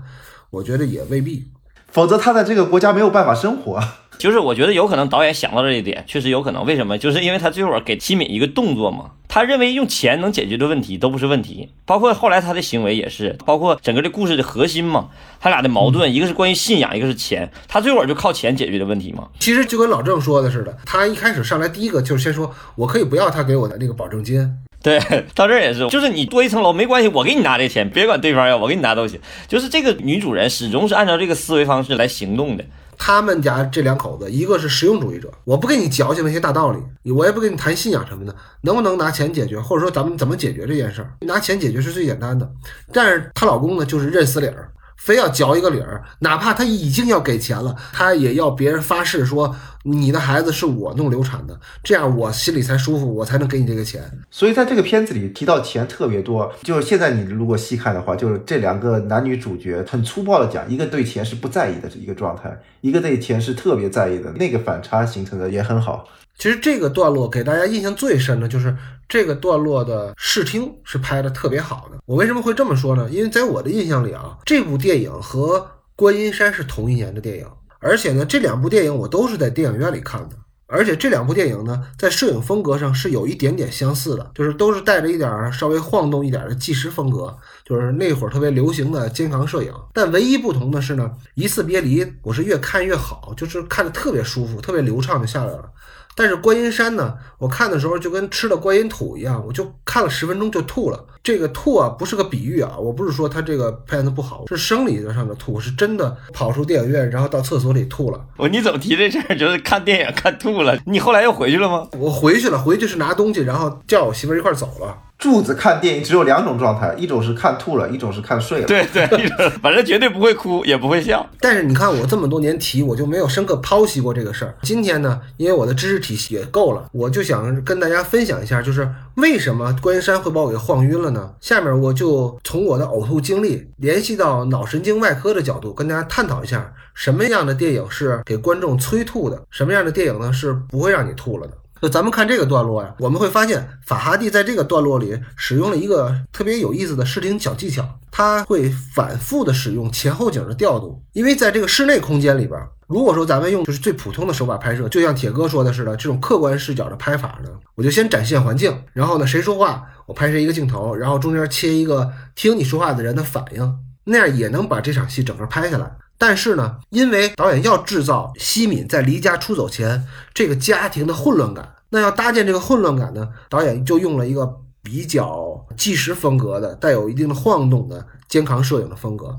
我觉得也未必，否则他在这个国家没有办法生活。就是我觉得有可能导演想到这一点，确实有可能。为什么？就是因为他最后给西敏一个动作嘛，他认为用钱能解决的问题都不是问题，包括后来他的行为也是，包括整个这故事的核心嘛，他俩的矛盾，一个是关于信仰，一个是钱，他最后就靠钱解决的问题嘛。其实就跟老郑说的似的，他一开始上来第一个就是先说，我可以不要他给我的那个保证金。对，到这儿也是，就是你多一层楼没关系，我给你拿这钱，别管对方要，我给你拿都行。就是这个女主人始终是按照这个思维方式来行动的。他们家这两口子，一个是实用主义者，我不跟你矫情那些大道理，我也不跟你谈信仰什么的，能不能拿钱解决，或者说咱们怎么解决这件事儿？拿钱解决是最简单的。但是她老公呢，就是认死理儿。非要嚼一个理儿，哪怕他已经要给钱了，他也要别人发誓说你的孩子是我弄流产的，这样我心里才舒服，我才能给你这个钱。所以在这个片子里提到钱特别多，就是现在你如果细看的话，就是这两个男女主角很粗暴的讲，一个对钱是不在意的一个状态，一个对钱是特别在意的，那个反差形成的也很好。其实这个段落给大家印象最深的就是这个段落的视听是拍的特别好的。我为什么会这么说呢？因为在我的印象里啊，这部电影和《观音山》是同一年的电影，而且呢，这两部电影我都是在电影院里看的。而且这两部电影呢，在摄影风格上是有一点点相似的，就是都是带着一点稍微晃动一点的纪实风格，就是那会儿特别流行的肩扛摄影。但唯一不同的是呢，《一次别离》我是越看越好，就是看着特别舒服，特别流畅就下来了。但是观音山呢，我看的时候就跟吃了观音土一样，我就看了十分钟就吐了。这个吐啊，不是个比喻啊，我不是说他这个片子不好，是生理上的吐，是真的跑出电影院，然后到厕所里吐了。我你怎么提这事儿？就是看电影看吐了？你后来又回去了吗？我回去了，回去是拿东西，然后叫我媳妇儿一块走了。柱子看电影只有两种状态，一种是看吐了，一种是看睡了。对对，反正绝对不会哭，也不会笑。但是你看我这么多年提，我就没有深刻剖析过这个事儿。今天呢，因为我的知识体系也够了，我就想跟大家分享一下，就是为什么观音山会把我给晃晕了呢？下面我就从我的呕吐经历联系到脑神经外科的角度，跟大家探讨一下什么样的电影是给观众催吐的，什么样的电影呢是不会让你吐了的。就咱们看这个段落呀，我们会发现法哈蒂在这个段落里使用了一个特别有意思的视听小技巧，他会反复的使用前后景的调度。因为在这个室内空间里边，如果说咱们用就是最普通的手法拍摄，就像铁哥说的似的，这种客观视角的拍法呢，我就先展现环境，然后呢谁说话，我拍摄一个镜头，然后中间切一个听你说话的人的反应，那样也能把这场戏整个拍下来。但是呢，因为导演要制造西敏在离家出走前这个家庭的混乱感。那要搭建这个混乱感呢，导演就用了一个比较纪实风格的、带有一定的晃动的肩扛摄影的风格。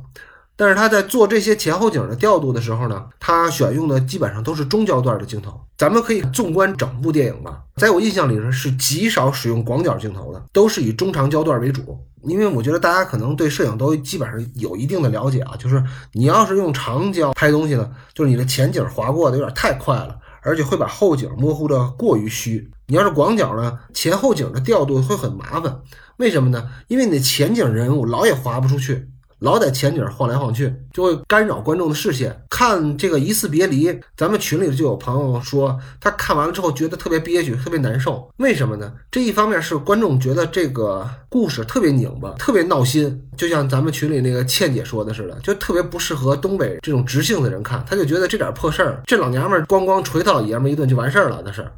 但是他在做这些前后景的调度的时候呢，他选用的基本上都是中焦段的镜头。咱们可以纵观整部电影吧，在我印象里呢是极少使用广角镜头的，都是以中长焦段为主。因为我觉得大家可能对摄影都基本上有一定的了解啊，就是你要是用长焦拍东西呢，就是你的前景划过的有点太快了。而且会把后景模糊的过于虚。你要是广角呢，前后景的调度会很麻烦。为什么呢？因为你的前景人物老也划不出去。老在前景晃来晃去，就会干扰观众的视线。看这个一次别离，咱们群里就有朋友说，他看完了之后觉得特别憋屈，特别难受。为什么呢？这一方面是观众觉得这个故事特别拧巴，特别闹心，就像咱们群里那个倩姐说的似的，就特别不适合东北这种直性的人看。他就觉得这点破事儿，这老娘们咣咣捶他老爷们一顿就完事儿了，那是。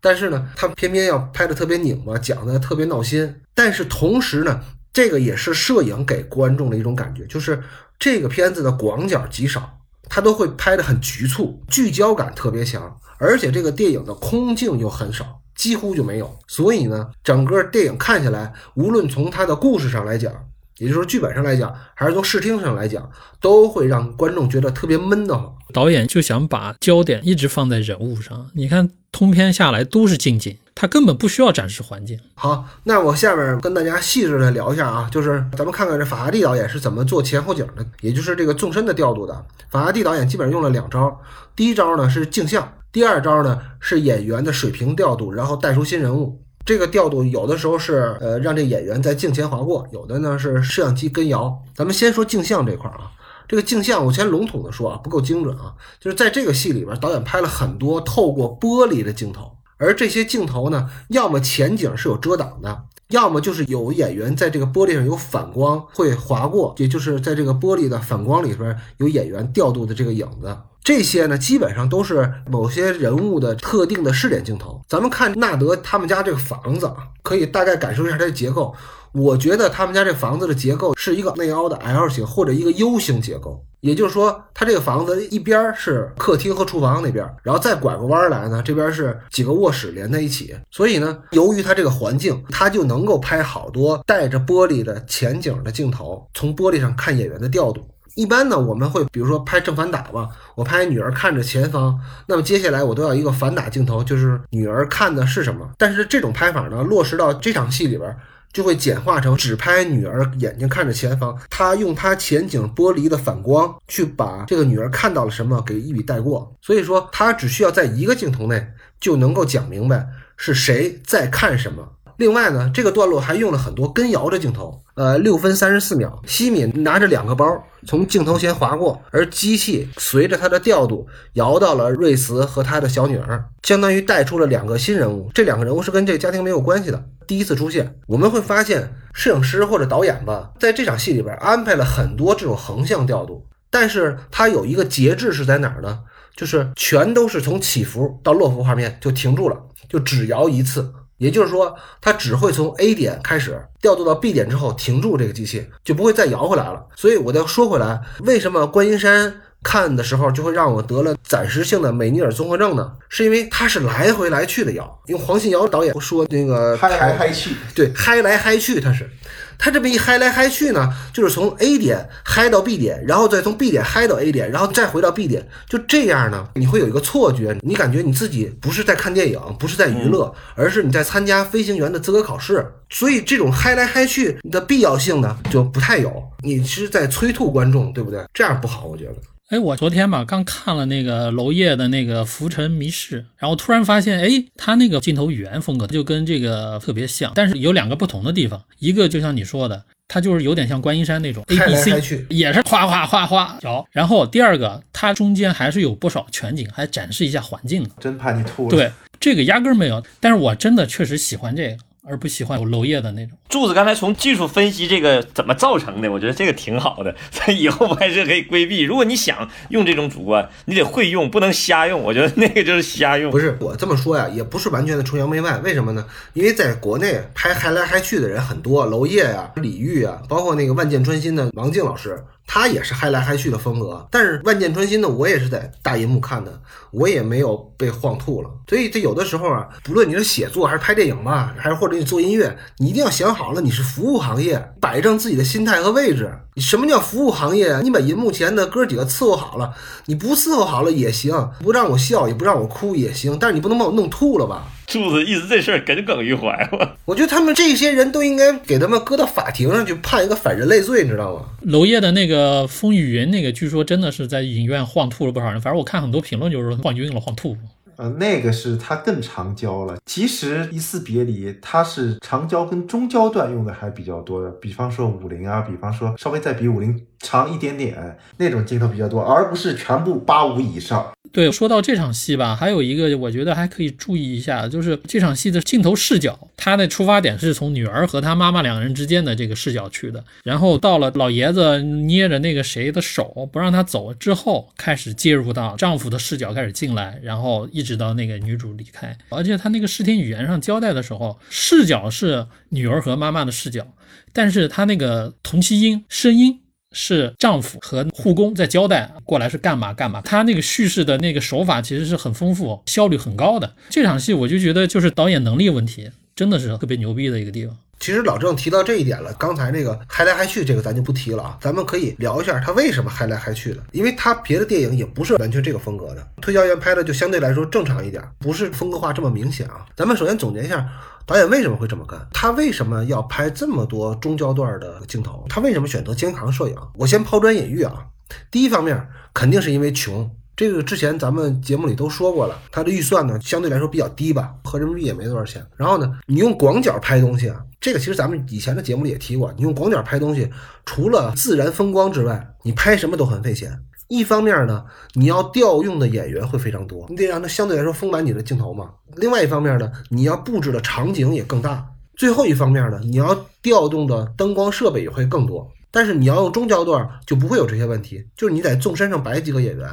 但是呢，他偏偏要拍的特别拧巴，讲的特别闹心。但是同时呢。这个也是摄影给观众的一种感觉，就是这个片子的广角极少，它都会拍得很局促，聚焦感特别强，而且这个电影的空镜又很少，几乎就没有。所以呢，整个电影看下来，无论从它的故事上来讲，也就是说剧本上来讲，还是从视听上来讲，都会让观众觉得特别闷得慌。导演就想把焦点一直放在人物上，你看通篇下来都是近景。他根本不需要展示环境。好，那我下面跟大家细致的聊一下啊，就是咱们看看这法拉第导演是怎么做前后景的，也就是这个纵深的调度的。法拉第导演基本上用了两招，第一招呢是镜像，第二招呢是演员的水平调度，然后带出新人物。这个调度有的时候是呃让这演员在镜前划过，有的呢是摄像机跟摇。咱们先说镜像这块啊，这个镜像我先笼统的说啊，不够精准啊，就是在这个戏里边，导演拍了很多透过玻璃的镜头。而这些镜头呢，要么前景是有遮挡的，要么就是有演员在这个玻璃上有反光会划过，也就是在这个玻璃的反光里边有演员调度的这个影子。这些呢，基本上都是某些人物的特定的视点镜头。咱们看纳德他们家这个房子，可以大概感受一下它的结构。我觉得他们家这房子的结构是一个内凹的 L 型或者一个 U 型结构，也就是说，它这个房子一边是客厅和厨房那边，然后再拐个弯来呢，这边是几个卧室连在一起。所以呢，由于它这个环境，它就能够拍好多带着玻璃的前景的镜头，从玻璃上看演员的调度。一般呢，我们会比如说拍正反打吧，我拍女儿看着前方，那么接下来我都要一个反打镜头，就是女儿看的是什么。但是这种拍法呢，落实到这场戏里边。就会简化成只拍女儿眼睛看着前方，他用他前景玻璃的反光去把这个女儿看到了什么给一笔带过。所以说，他只需要在一个镜头内就能够讲明白是谁在看什么。另外呢，这个段落还用了很多跟摇的镜头，呃，六分三十四秒，西敏拿着两个包从镜头前划过，而机器随着他的调度摇到了瑞斯和他的小女儿，相当于带出了两个新人物。这两个人物是跟这个家庭没有关系的，第一次出现。我们会发现，摄影师或者导演吧，在这场戏里边安排了很多这种横向调度，但是它有一个节制是在哪儿呢？就是全都是从起伏到落幅画面就停住了，就只摇一次。也就是说，它只会从 A 点开始调度到 B 点之后停住这个机器，就不会再摇回来了。所以我再说回来，为什么观音山看的时候就会让我得了暂时性的美尼尔综合症呢？是因为它是来回来去的摇。用黄信尧导演说那个嗨来嗨去，对，嗨来嗨去，它是。它这么一嗨来嗨去呢，就是从 A 点嗨到 B 点，然后再从 B 点嗨到 A 点，然后再回到 B 点，就这样呢，你会有一个错觉，你感觉你自己不是在看电影，不是在娱乐，而是你在参加飞行员的资格考试。所以这种嗨来嗨去的必要性呢，就不太有，你是在催吐观众，对不对？这样不好，我觉得。哎，我昨天吧刚看了那个娄烨的那个《浮沉迷事》，然后突然发现，哎，他那个镜头语言风格就跟这个特别像，但是有两个不同的地方。一个就像你说的，他就是有点像观音山那种 A B C，也是哗哗哗哗摇。然后第二个，它中间还是有不少全景，还展示一下环境。真怕你吐了。对，这个压根没有。但是我真的确实喜欢这个。而不喜欢有娄烨的那种。柱子刚才从技术分析这个怎么造成的，我觉得这个挺好的，所以以后拍摄可以规避。如果你想用这种主观，你得会用，不能瞎用。我觉得那个就是瞎用。不是我这么说呀，也不是完全的崇洋媚外。为什么呢？因为在国内拍嗨来嗨去的人很多，娄烨呀、李玉啊，包括那个万箭穿心的王静老师。他也是嗨来嗨去的风格，但是万箭穿心的我也是在大银幕看的，我也没有被晃吐了。所以这有的时候啊，不论你是写作还是拍电影吧，还是或者你做音乐，你一定要想好了，你是服务行业，摆正自己的心态和位置。你什么叫服务行业啊？你把银幕前的哥几个伺候好了，你不伺候好了也行，不让我笑也不让我哭也行，但是你不能把我弄吐了吧？柱子意思这事儿耿耿于怀吧？我觉得他们这些人都应该给他们搁到法庭上去判一个反人类罪，你知道吗？娄烨的那个《呃风雨云》那个，据说真的是在影院晃吐了不少人。反正我看很多评论就是说晃晕了、晃吐。呃，那个是它更长焦了。其实《一次别离》它是长焦跟中焦段用的还比较多的，比方说五零啊，比方说稍微再比五零长一点点那种镜头比较多，而不是全部八五以上。对，说到这场戏吧，还有一个我觉得还可以注意一下，就是这场戏的镜头视角，它的出发点是从女儿和她妈妈两个人之间的这个视角去的，然后到了老爷子捏着那个谁的手不让他走之后，开始介入到丈夫的视角开始进来，然后一直到那个女主离开，而且他那个视听语言上交代的时候，视角是女儿和妈妈的视角，但是他那个同期音声音。是丈夫和护工在交代过来是干嘛干嘛，他那个叙事的那个手法其实是很丰富，效率很高的。这场戏我就觉得就是导演能力问题，真的是特别牛逼的一个地方。其实老郑提到这一点了，刚才那个嗨来嗨去这个咱就不提了啊，咱们可以聊一下他为什么嗨来嗨去的，因为他别的电影也不是完全这个风格的，推销员拍的就相对来说正常一点，不是风格化这么明显啊。咱们首先总结一下导演为什么会这么干，他为什么要拍这么多中焦段的镜头，他为什么选择肩扛摄影？我先抛砖引玉啊，第一方面肯定是因为穷。这个之前咱们节目里都说过了，他的预算呢相对来说比较低吧，合人民币也没多少钱。然后呢，你用广角拍东西啊，这个其实咱们以前的节目里也提过，你用广角拍东西，除了自然风光之外，你拍什么都很费钱。一方面呢，你要调用的演员会非常多，你得让他相对来说丰满你的镜头嘛。另外一方面呢，你要布置的场景也更大。最后一方面呢，你要调动的灯光设备也会更多。但是你要用中焦段就不会有这些问题，就是你在纵深上摆几个演员。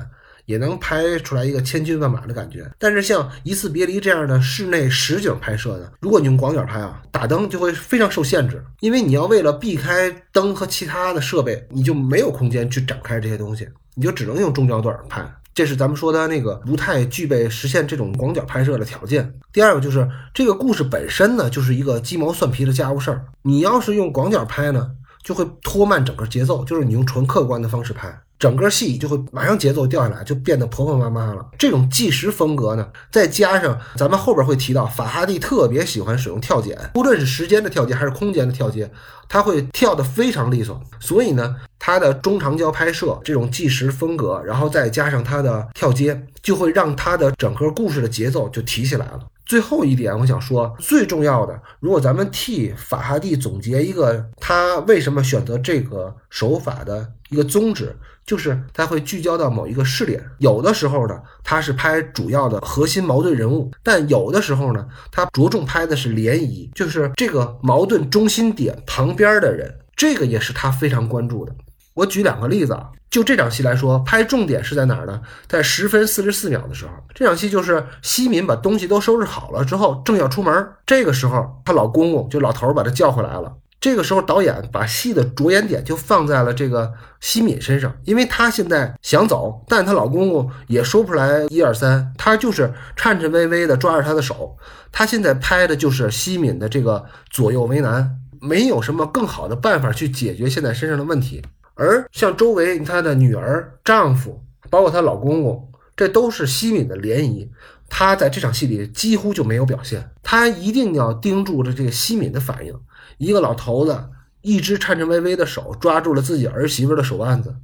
也能拍出来一个千军万马的感觉，但是像《一次别离》这样的室内实景拍摄的，如果你用广角拍啊，打灯就会非常受限制，因为你要为了避开灯和其他的设备，你就没有空间去展开这些东西，你就只能用中焦段拍。这是咱们说的那个不太具备实现这种广角拍摄的条件。第二个就是这个故事本身呢，就是一个鸡毛蒜皮的家务事儿，你要是用广角拍呢，就会拖慢整个节奏，就是你用纯客观的方式拍。整个戏就会马上节奏掉下来，就变得婆婆妈妈了。这种纪实风格呢，再加上咱们后边会提到，法哈蒂特别喜欢使用跳剪，无论是时间的跳接还是空间的跳接，他会跳得非常利索。所以呢，他的中长焦拍摄这种纪实风格，然后再加上他的跳接，就会让他的整个故事的节奏就提起来了。最后一点，我想说最重要的，如果咱们替法哈蒂总结一个他为什么选择这个手法的一个宗旨。就是他会聚焦到某一个视点，有的时候呢，他是拍主要的核心矛盾人物，但有的时候呢，他着重拍的是涟漪，就是这个矛盾中心点旁边的人，这个也是他非常关注的。我举两个例子啊，就这场戏来说，拍重点是在哪儿呢？在十分四十四秒的时候，这场戏就是西敏把东西都收拾好了之后，正要出门，这个时候她老公公就老头把她叫回来了。这个时候，导演把戏的着眼点就放在了这个西敏身上，因为她现在想走，但她老公公也说不出来一二三，她就是颤颤巍巍的抓着她的手。她现在拍的就是西敏的这个左右为难，没有什么更好的办法去解决现在身上的问题。而像周围她的女儿、丈夫，包括她老公公，这都是西敏的涟漪。她在这场戏里几乎就没有表现，她一定要盯住着这个西敏的反应。一个老头子，一只颤颤巍巍的手抓住了自己儿媳妇的手腕子。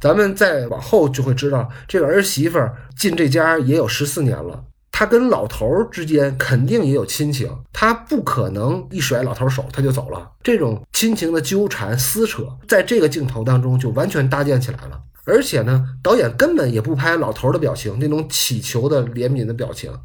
咱们再往后就会知道，这个儿媳妇进这家也有十四年了，他跟老头之间肯定也有亲情，他不可能一甩老头手他就走了。这种亲情的纠缠撕扯，在这个镜头当中就完全搭建起来了。而且呢，导演根本也不拍老头的表情，那种乞求的怜悯的表情，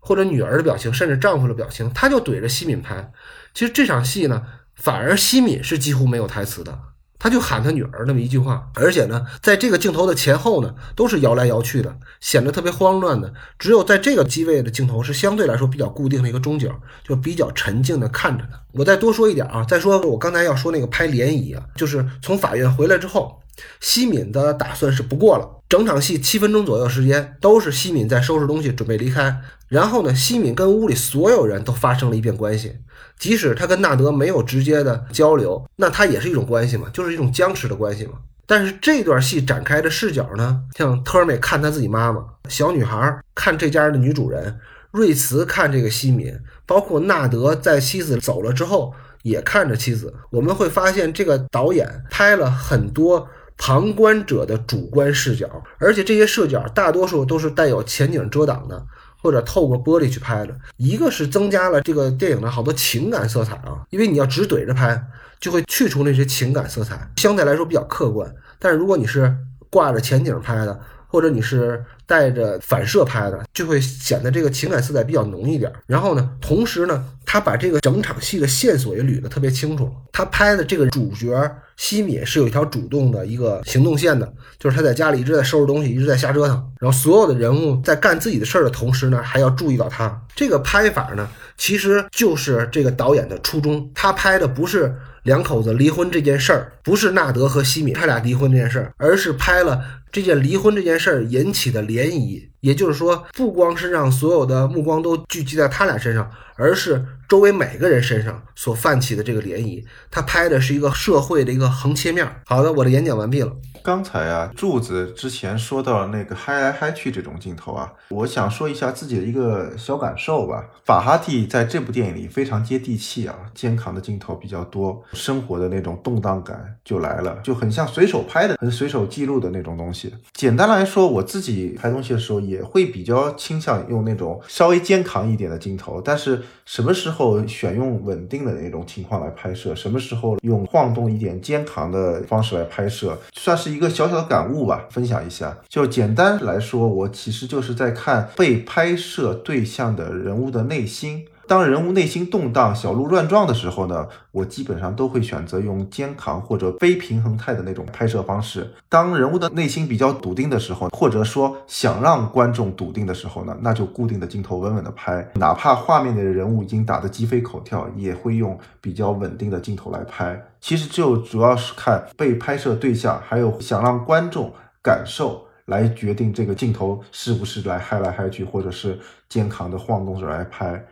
或者女儿的表情，甚至丈夫的表情，他就怼着西敏拍。其实这场戏呢，反而西敏是几乎没有台词的，他就喊他女儿那么一句话，而且呢，在这个镜头的前后呢，都是摇来摇去的，显得特别慌乱的。只有在这个机位的镜头是相对来说比较固定的一个中景，就比较沉静的看着他。我再多说一点啊，再说我刚才要说那个拍涟漪啊，就是从法院回来之后，西敏的打算是不过了。整场戏七分钟左右时间，都是西敏在收拾东西准备离开。然后呢，西敏跟屋里所有人都发生了一遍关系，即使他跟纳德没有直接的交流，那他也是一种关系嘛，就是一种僵持的关系嘛。但是这段戏展开的视角呢，像特尔美看他自己妈妈，小女孩看这家的女主人，瑞茨看这个西敏，包括纳德在妻子走了之后也看着妻子。我们会发现，这个导演拍了很多。旁观者的主观视角，而且这些视角大多数都是带有前景遮挡的，或者透过玻璃去拍的。一个是增加了这个电影的好多情感色彩啊，因为你要直怼着拍，就会去除那些情感色彩，相对来说比较客观。但是如果你是挂着前景拍的，或者你是带着反射拍的，就会显得这个情感色彩比较浓一点。然后呢，同时呢，他把这个整场戏的线索也捋得特别清楚。他拍的这个主角西米是有一条主动的一个行动线的，就是他在家里一直在收拾东西，一直在瞎折腾。然后所有的人物在干自己的事儿的同时呢，还要注意到他。这个拍法呢，其实就是这个导演的初衷。他拍的不是两口子离婚这件事儿，不是纳德和西米他俩离婚这件事儿，而是拍了。这件离婚这件事儿引起的涟漪，也就是说，不光是让所有的目光都聚集在他俩身上，而是周围每个人身上所泛起的这个涟漪。他拍的是一个社会的一个横切面。好的，我的演讲完毕了。刚才啊，柱子之前说到那个嗨来嗨去这种镜头啊，我想说一下自己的一个小感受吧。法哈蒂在这部电影里非常接地气啊，肩扛的镜头比较多，生活的那种动荡感就来了，就很像随手拍的、随手记录的那种东西。简单来说，我自己拍东西的时候也会比较倾向用那种稍微肩扛一点的镜头，但是什么时候选用稳定的那种情况来拍摄，什么时候用晃动一点肩扛的方式来拍摄，算是。一个小小的感悟吧，分享一下。就简单来说，我其实就是在看被拍摄对象的人物的内心。当人物内心动荡、小鹿乱撞的时候呢，我基本上都会选择用肩扛或者非平衡态的那种拍摄方式。当人物的内心比较笃定的时候，或者说想让观众笃定的时候呢，那就固定的镜头稳稳的拍。哪怕画面的人物已经打得鸡飞狗跳，也会用比较稳定的镜头来拍。其实就主要是看被拍摄对象，还有想让观众感受来决定这个镜头是不是来嗨来嗨去，或者是肩扛的晃动着来拍。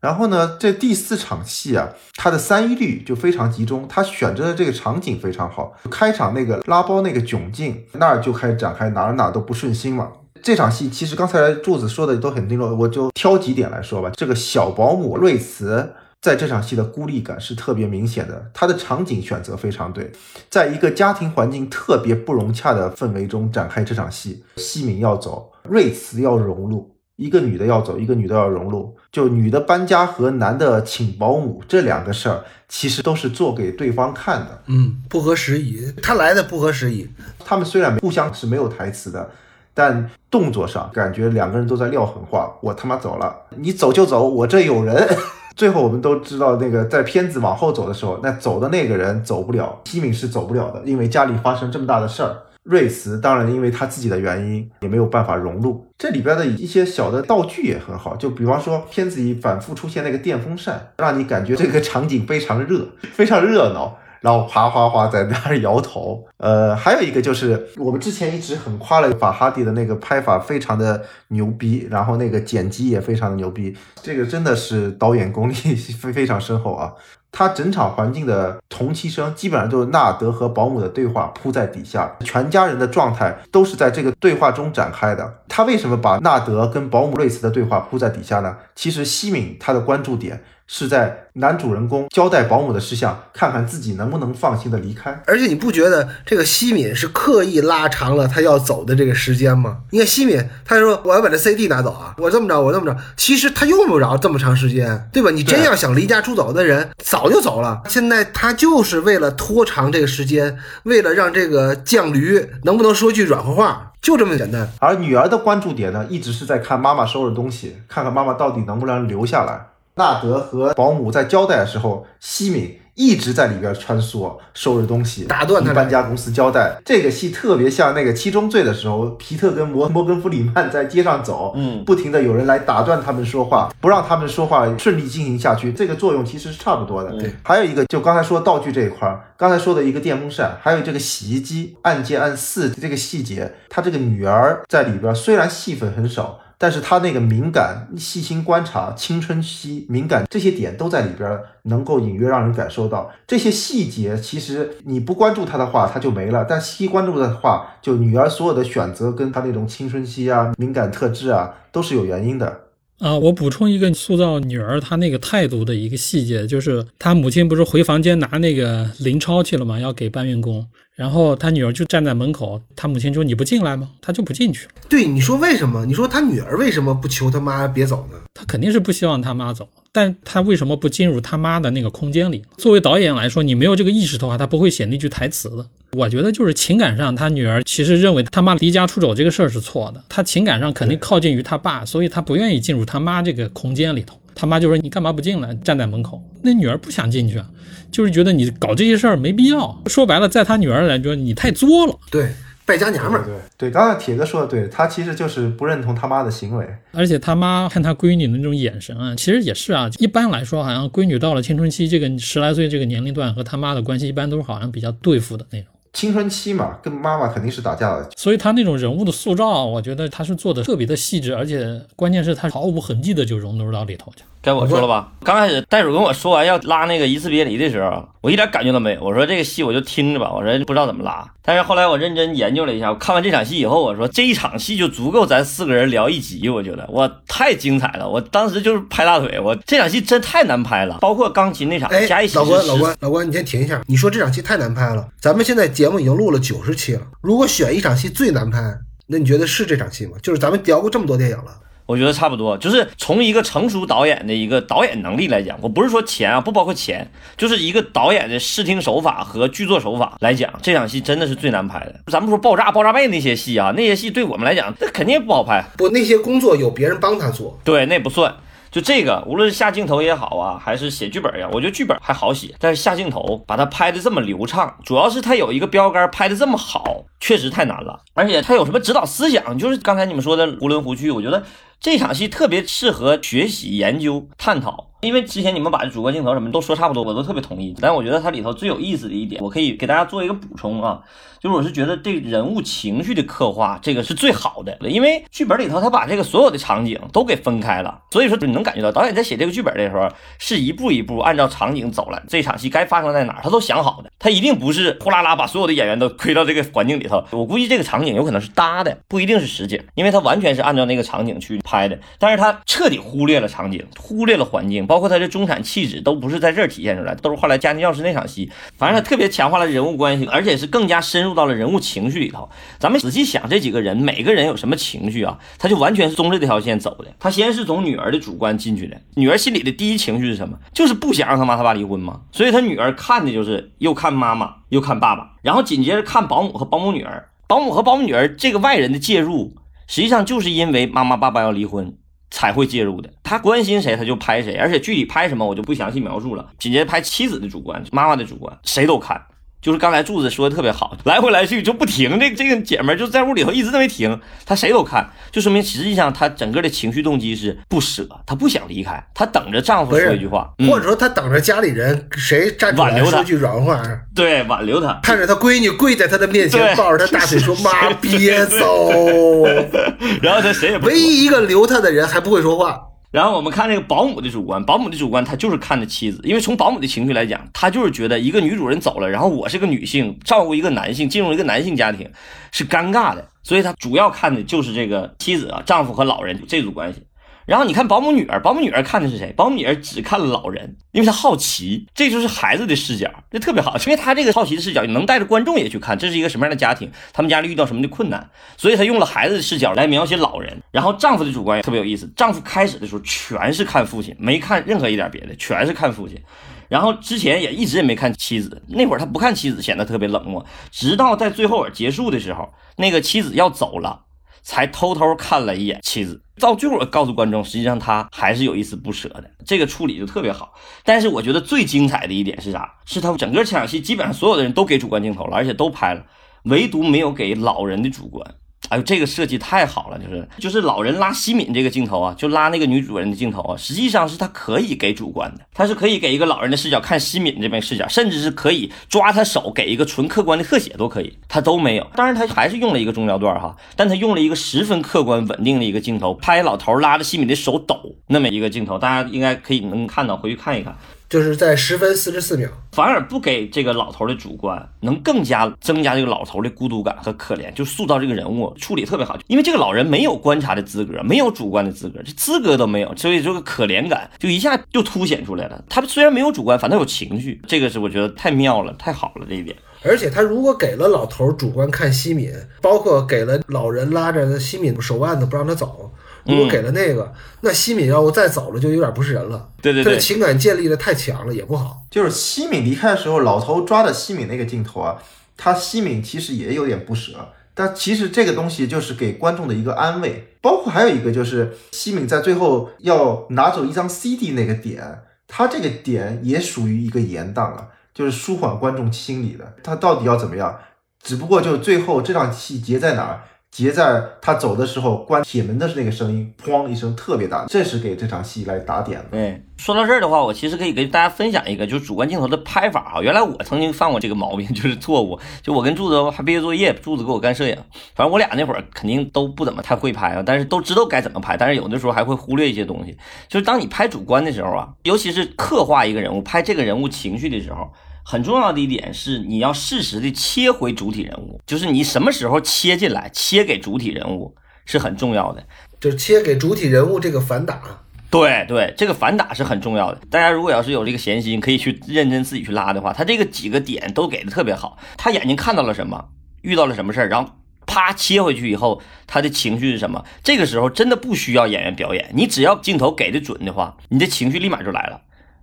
然后呢，这第四场戏啊，它的三一律就非常集中，他选择的这个场景非常好。开场那个拉包那个窘境，那儿就开始展开，哪儿哪儿都不顺心嘛。这场戏其实刚才柱子说的都很清楚，我就挑几点来说吧。这个小保姆瑞慈在这场戏的孤立感是特别明显的，她的场景选择非常对，在一个家庭环境特别不融洽的氛围中展开这场戏。西敏要走，瑞慈要融入。一个女的要走，一个女的要融入，就女的搬家和男的请保姆这两个事儿，其实都是做给对方看的。嗯，不合时宜，他来的不合时宜。他们虽然互相是没有台词的，但动作上感觉两个人都在撂狠话。我他妈走了，你走就走，我这有人。最后我们都知道，那个在片子往后走的时候，那走的那个人走不了，西敏是走不了的，因为家里发生这么大的事儿。瑞慈当然因为他自己的原因也没有办法融入。这里边的一些小的道具也很好，就比方说片子里反复出现那个电风扇，让你感觉这个场景非常热，非常热闹，然后哗哗哗在那儿摇头。呃，还有一个就是我们之前一直很夸了法哈迪的那个拍法非常的牛逼，然后那个剪辑也非常的牛逼，这个真的是导演功力非非常深厚啊。他整场环境的同期声基本上都是纳德和保姆的对话铺在底下，全家人的状态都是在这个对话中展开的。他为什么把纳德跟保姆瑞斯的对话铺在底下呢？其实西敏他的关注点。是在男主人公交代保姆的事项，看看自己能不能放心的离开。而且你不觉得这个西敏是刻意拉长了他要走的这个时间吗？你看西敏，他说我要把这 CD 拿走啊，我这么着，我这么着，其实他用不着这么长时间，对吧？你真要想离家出走的人，早就走了。现在他就是为了拖长这个时间，为了让这个犟驴能不能说句软和话，就这么简单。而女儿的关注点呢，一直是在看妈妈收拾东西，看看妈妈到底能不能留下来。纳德和保姆在交代的时候，西敏一直在里边穿梭收拾东西，打断他搬家公司交代。这个戏特别像那个七宗罪的时候，皮特跟摩摩根弗里曼在街上走，嗯，不停的有人来打断他们说话，不让他们说话顺利进行下去。这个作用其实是差不多的。对，还有一个就刚才说道具这一块，刚才说的一个电风扇，还有这个洗衣机按键按四这个细节，他这个女儿在里边虽然戏份很少。但是他那个敏感、细心观察、青春期敏感这些点都在里边，能够隐约让人感受到这些细节。其实你不关注他的话，他就没了；但细关注的话，就女儿所有的选择跟他那种青春期啊、敏感特质啊，都是有原因的。啊，我补充一个塑造女儿她那个态度的一个细节，就是她母亲不是回房间拿那个零钞去了吗？要给搬运工。然后他女儿就站在门口，他母亲说：“你不进来吗？”他就不进去了。对，你说为什么？你说他女儿为什么不求他妈别走呢？他肯定是不希望他妈走，但他为什么不进入他妈的那个空间里？作为导演来说，你没有这个意识的话，他不会写那句台词的。我觉得就是情感上，他女儿其实认为他妈离家出走这个事儿是错的，他情感上肯定靠近于他爸，所以他不愿意进入他妈这个空间里头。他妈就说：“你干嘛不进来？站在门口。”那女儿不想进去啊，就是觉得你搞这些事儿没必要。说白了，在他女儿来说，你太作了。对，败家娘们儿。对对，刚才铁哥说的对，他其实就是不认同他妈的行为。而且他妈看他闺女的那种眼神啊，其实也是啊。一般来说，好像闺女到了青春期这个十来岁这个年龄段，和他妈的关系一般都是好像比较对付的那种。青春期嘛，跟妈妈肯定是打架的。所以他那种人物的塑造，我觉得他是做的特别的细致，而且关键是他毫无痕迹的就融入到里头去。该我说了吧？刚开始袋鼠跟我说完要拉那个一次别离的时候，我一点感觉都没有。我说这个戏我就听着吧，我说不知道怎么拉。但是后来我认真研究了一下，我看完这场戏以后，我说这一场戏就足够咱四个人聊一集。我觉得我，太精彩了！我当时就是拍大腿，我这场戏真太难拍了，包括钢琴那场，哎加一，起老关，老关，老关，你先停一下。你说这场戏太难拍了，咱们现在节目已经录了九十期了。如果选一场戏最难拍，那你觉得是这场戏吗？就是咱们聊过这么多电影了，我觉得差不多，就是从一个成熟导演的一个导演能力来讲，我不是说钱啊，不包括钱，就是一个导演的视听手法和剧作手法来讲，这场戏真的是最难拍的。咱不说爆炸、爆炸背那些戏啊，那些戏对我们来讲，那肯定不好拍。不，那些工作有别人帮他做。对，那不算。就这个，无论是下镜头也好啊，还是写剧本呀，我觉得剧本还好写，但是下镜头把它拍的这么流畅，主要是它有一个标杆拍的这么好，确实太难了。而且它有什么指导思想，就是刚才你们说的囫囵糊去，我觉得这场戏特别适合学习、研究、探讨。因为之前你们把这主观镜头什么都说差不多，我都特别同意。但我觉得它里头最有意思的一点，我可以给大家做一个补充啊，就是我是觉得这人物情绪的刻画，这个是最好的。因为剧本里头他把这个所有的场景都给分开了，所以说你能感觉到导演在写这个剧本的时候，是一步一步按照场景走来。这场戏该发生在哪儿，他都想好的。他一定不是呼啦啦把所有的演员都推到这个环境里头。我估计这个场景有可能是搭的，不一定是实景，因为他完全是按照那个场景去拍的。但是他彻底忽略了场景，忽略了环境，包括他的中产气质都不是在这儿体现出来，都是后来家庭教师那场戏。反正他特别强化了人物关系，而且是更加深入到了人物情绪里头。咱们仔细想，这几个人每个人有什么情绪啊？他就完全是中着这条线走的。他先是从女儿的主观进去的，女儿心里的第一情绪是什么？就是不想让他妈他爸离婚嘛。所以他女儿看的就是又看妈妈又看爸爸，然后紧接着看保姆和保姆女儿。保姆和保姆女儿这个外人的介入，实际上就是因为妈妈爸爸要离婚。才会介入的，他关心谁他就拍谁，而且具体拍什么我就不详细描述了。紧接着拍妻子的主观，妈妈的主观，谁都看。就是刚才柱子说的特别好，来回来去就不停，这这个姐们儿就在屋里头一直都没停，她谁都看，就说明实际上她整个的情绪动机是不舍，她不想离开，她等着丈夫说一句话，嗯。或者说她等着家里人谁站出挽留他来说句软话，对挽留她，看着她闺女跪在她的面前，抱着她大腿说：“妈，别走。然后她谁也”不唯一一个留她的人还不会说话。然后我们看这个保姆的主观，保姆的主观，他就是看着妻子，因为从保姆的情绪来讲，他就是觉得一个女主人走了，然后我是个女性，照顾一个男性，进入一个男性家庭是尴尬的，所以他主要看的就是这个妻子啊、丈夫和老人这组关系。然后你看保姆女儿，保姆女儿看的是谁？保姆女儿只看老人，因为她好奇，这就是孩子的视角，这特别好，因为她这个好奇的视角你能带着观众也去看这是一个什么样的家庭，他们家里遇到什么的困难，所以她用了孩子的视角来描写老人。然后丈夫的主观也特别有意思，丈夫开始的时候全是看父亲，没看任何一点别的，全是看父亲。然后之前也一直也没看妻子，那会儿他不看妻子，显得特别冷漠，直到在最后结束的时候，那个妻子要走了。才偷偷看了一眼妻子，到最后告诉观众，实际上他还是有一丝不舍的，这个处理就特别好。但是我觉得最精彩的一点是啥？是他整个这场戏基本上所有的人都给主观镜头了，而且都拍了，唯独没有给老人的主观。哎呦，这个设计太好了，就是就是老人拉西敏这个镜头啊，就拉那个女主人的镜头啊，实际上是他可以给主观的，他是可以给一个老人的视角看西敏这边视角，甚至是可以抓他手给一个纯客观的特写都可以，他都没有。当然他还是用了一个中焦段哈，但他用了一个十分客观稳定的一个镜头，拍老头拉着西敏的手抖那么一个镜头，大家应该可以能看到，回去看一看。就是在十分四十四秒，反而不给这个老头的主观，能更加增加这个老头的孤独感和可怜，就塑造这个人物处理特别好。因为这个老人没有观察的资格，没有主观的资格，这资格都没有，所以这个可怜感就一下就凸显出来了。他虽然没有主观，反倒有情绪，这个是我觉得太妙了，太好了这一点。而且他如果给了老头主观看西敏，包括给了老人拉着西敏手腕子不让他走，如果给了那个，那西敏要不再走了就有点不是人了。对对对，他的情感建立的太强了，也不好。就是西敏离开的时候，老头抓着西敏那个镜头啊，他西敏其实也有点不舍，但其实这个东西就是给观众的一个安慰。包括还有一个就是西敏在最后要拿走一张 CD 那个点，他这个点也属于一个延宕了，就是舒缓观众心理的。他到底要怎么样？只不过就最后这场戏结在哪儿？结在他走的时候关铁门的那个声音，砰一声特别大，这是给这场戏来打点的。对，说到这儿的话，我其实可以跟大家分享一个，就是主观镜头的拍法哈。原来我曾经犯过这个毛病，就是错误。就我跟柱子还毕业作业，柱子给我干摄影，反正我俩那会儿肯定都不怎么太会拍啊，但是都知道该怎么拍，但是有的时候还会忽略一些东西。就是当你拍主观的时候啊，尤其是刻画一个人物、拍这个人物情绪的时候。很重要的一点是，你要适时的切回主体人物，就是你什么时候切进来，切给主体人物是很重要的，就是切给主体人物这个反打。对对，这个反打是很重要的。大家如果要是有这个闲心，可以去认真自己去拉的话，他这个几个点都给的特别好。他眼睛看到了什么，遇到了什么事儿，然后啪切回去以后，他的情绪是什么？这个时候真的不需要演员表演，你只要镜头给的准的话，你的情绪立马就来了。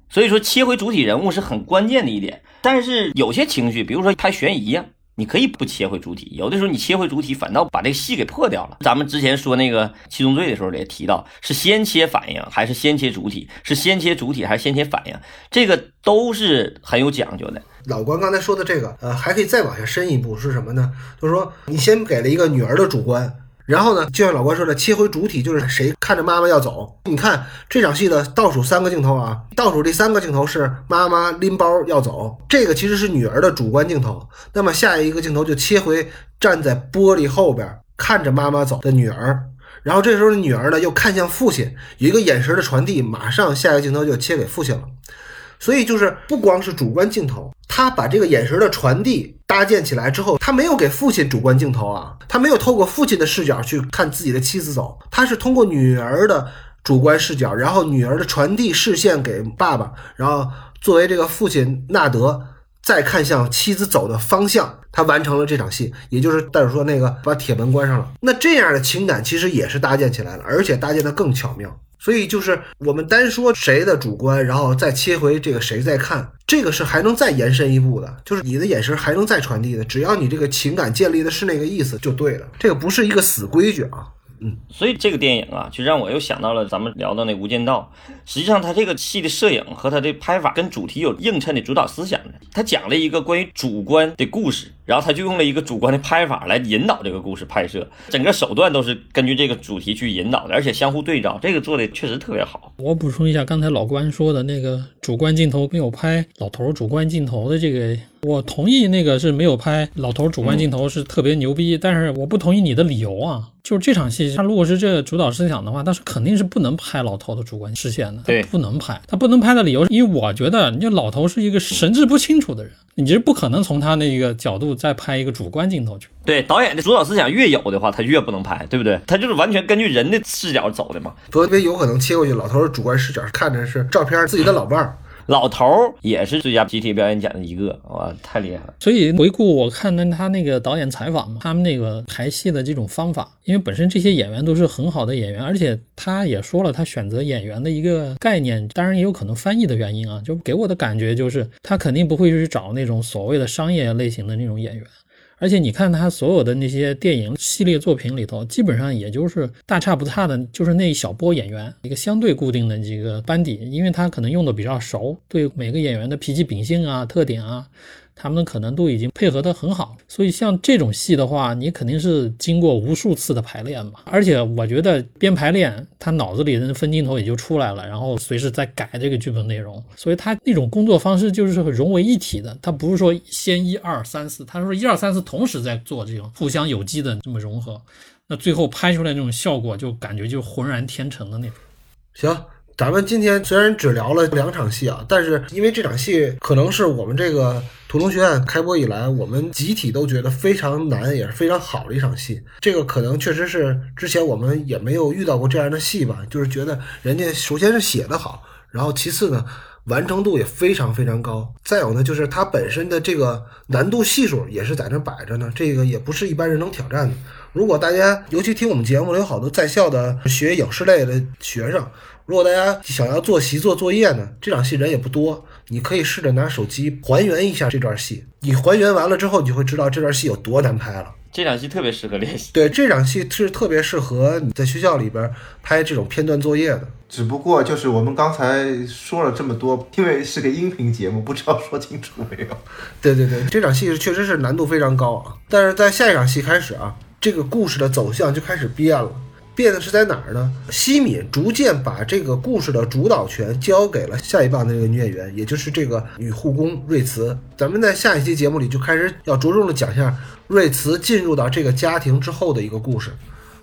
所以说，切回主体人物是很关键的一点。但是有些情绪，比如说拍悬疑呀，你可以不切回主体。有的时候你切回主体，反倒把这个戏给破掉了。咱们之前说那个七宗罪的时候也提到，是先切反应还是先切主体？是先切主体还是先切反应？这个都是很有讲究的。老关刚才说的这个，呃，还可以再往下深一步是什么呢？就是说，你先给了一个女儿的主观。然后呢，就像老关说的，切回主体就是谁看着妈妈要走。你看这场戏的倒数三个镜头啊，倒数第三个镜头是妈妈拎包要走，这个其实是女儿的主观镜头。那么下一个镜头就切回站在玻璃后边看着妈妈走的女儿，然后这时候女儿呢又看向父亲，有一个眼神的传递，马上下一个镜头就切给父亲了。所以就是不光是主观镜头，他把这个眼神的传递搭建起来之后，他没有给父亲主观镜头啊，他没有透过父亲的视角去看自己的妻子走，他是通过女儿的主观视角，然后女儿的传递视线给爸爸，然后作为这个父亲纳德再看向妻子走的方向，他完成了这场戏，也就是袋鼠说那个把铁门关上了。那这样的情感其实也是搭建起来了，而且搭建的更巧妙。所以就是我们单说谁的主观，然后再切回这个谁在看，这个是还能再延伸一步的，就是你的眼神还能再传递的，只要你这个情感建立的是那个意思就对了，这个不是一个死规矩啊。嗯，所以这个电影啊，就让我又想到了咱们聊到那《无间道》。实际上，它这个戏的摄影和它的拍法跟主题有映衬的主导思想的。它讲了一个关于主观的故事，然后他就用了一个主观的拍法来引导这个故事拍摄，整个手段都是根据这个主题去引导的，而且相互对照，这个做的确实特别好。我补充一下，刚才老关说的那个主观镜头没有拍老头主观镜头的这个。我同意那个是没有拍老头主观镜头是特别牛逼，但是我不同意你的理由啊，就是这场戏他如果是这个主导思想的话，他是肯定是不能拍老头的主观视线的，对，不能拍，他不能拍的理由是因为我觉得你老头是一个神志不清楚的人，你是不可能从他那个角度再拍一个主观镜头去。对，导演的主导思想越有的话，他越不能拍，对不对？他就是完全根据人的视角走的嘛，特别有可能切过去，老头的主观视角看着是照片自己的老伴儿。老头儿也是最佳集体表演奖的一个，哇，太厉害了！所以回顾我看的他那个导演采访嘛，他们那个排戏的这种方法，因为本身这些演员都是很好的演员，而且他也说了他选择演员的一个概念，当然也有可能翻译的原因啊，就给我的感觉就是他肯定不会去找那种所谓的商业类型的那种演员。而且你看他所有的那些电影系列作品里头，基本上也就是大差不差的，就是那一小波演员，一个相对固定的几个班底，因为他可能用的比较熟，对每个演员的脾气秉性啊、特点啊。他们可能都已经配合得很好，所以像这种戏的话，你肯定是经过无数次的排练嘛。而且我觉得边排练，他脑子里的分镜头也就出来了，然后随时在改这个剧本内容。所以他那种工作方式就是融为一体的，他不是说先一二三四，他说一二三四同时在做这种互相有机的这么融合，那最后拍出来那种效果就感觉就浑然天成的那种。行。咱们今天虽然只聊了两场戏啊，但是因为这场戏可能是我们这个土龙学院开播以来，我们集体都觉得非常难，也是非常好的一场戏。这个可能确实是之前我们也没有遇到过这样的戏吧，就是觉得人家首先是写的好，然后其次呢，完成度也非常非常高。再有呢，就是它本身的这个难度系数也是在那摆着呢，这个也不是一般人能挑战的。如果大家尤其听我们节目有好多在校的学影视类的学生。如果大家想要做习作作业呢，这场戏人也不多，你可以试着拿手机还原一下这段戏。你还原完了之后，你就会知道这段戏有多难拍了。这场戏特别适合练习。对，这场戏是特别适合你在学校里边拍这种片段作业的。只不过就是我们刚才说了这么多，因为是个音频节目，不知道说清楚没有。对对对，这场戏确实是难度非常高啊。但是在下一场戏开始啊。这个故事的走向就开始变了。变的是在哪儿呢？西敏逐渐把这个故事的主导权交给了下一棒的这个女演员，也就是这个女护工瑞慈。咱们在下一期节目里就开始要着重的讲一下瑞慈进入到这个家庭之后的一个故事，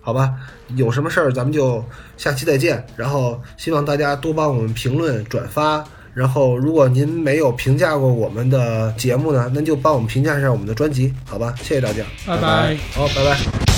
好吧？有什么事儿咱们就下期再见。然后希望大家多帮我们评论、转发。然后如果您没有评价过我们的节目呢，那就帮我们评价一下我们的专辑，好吧？谢谢大家，拜拜。好，拜拜。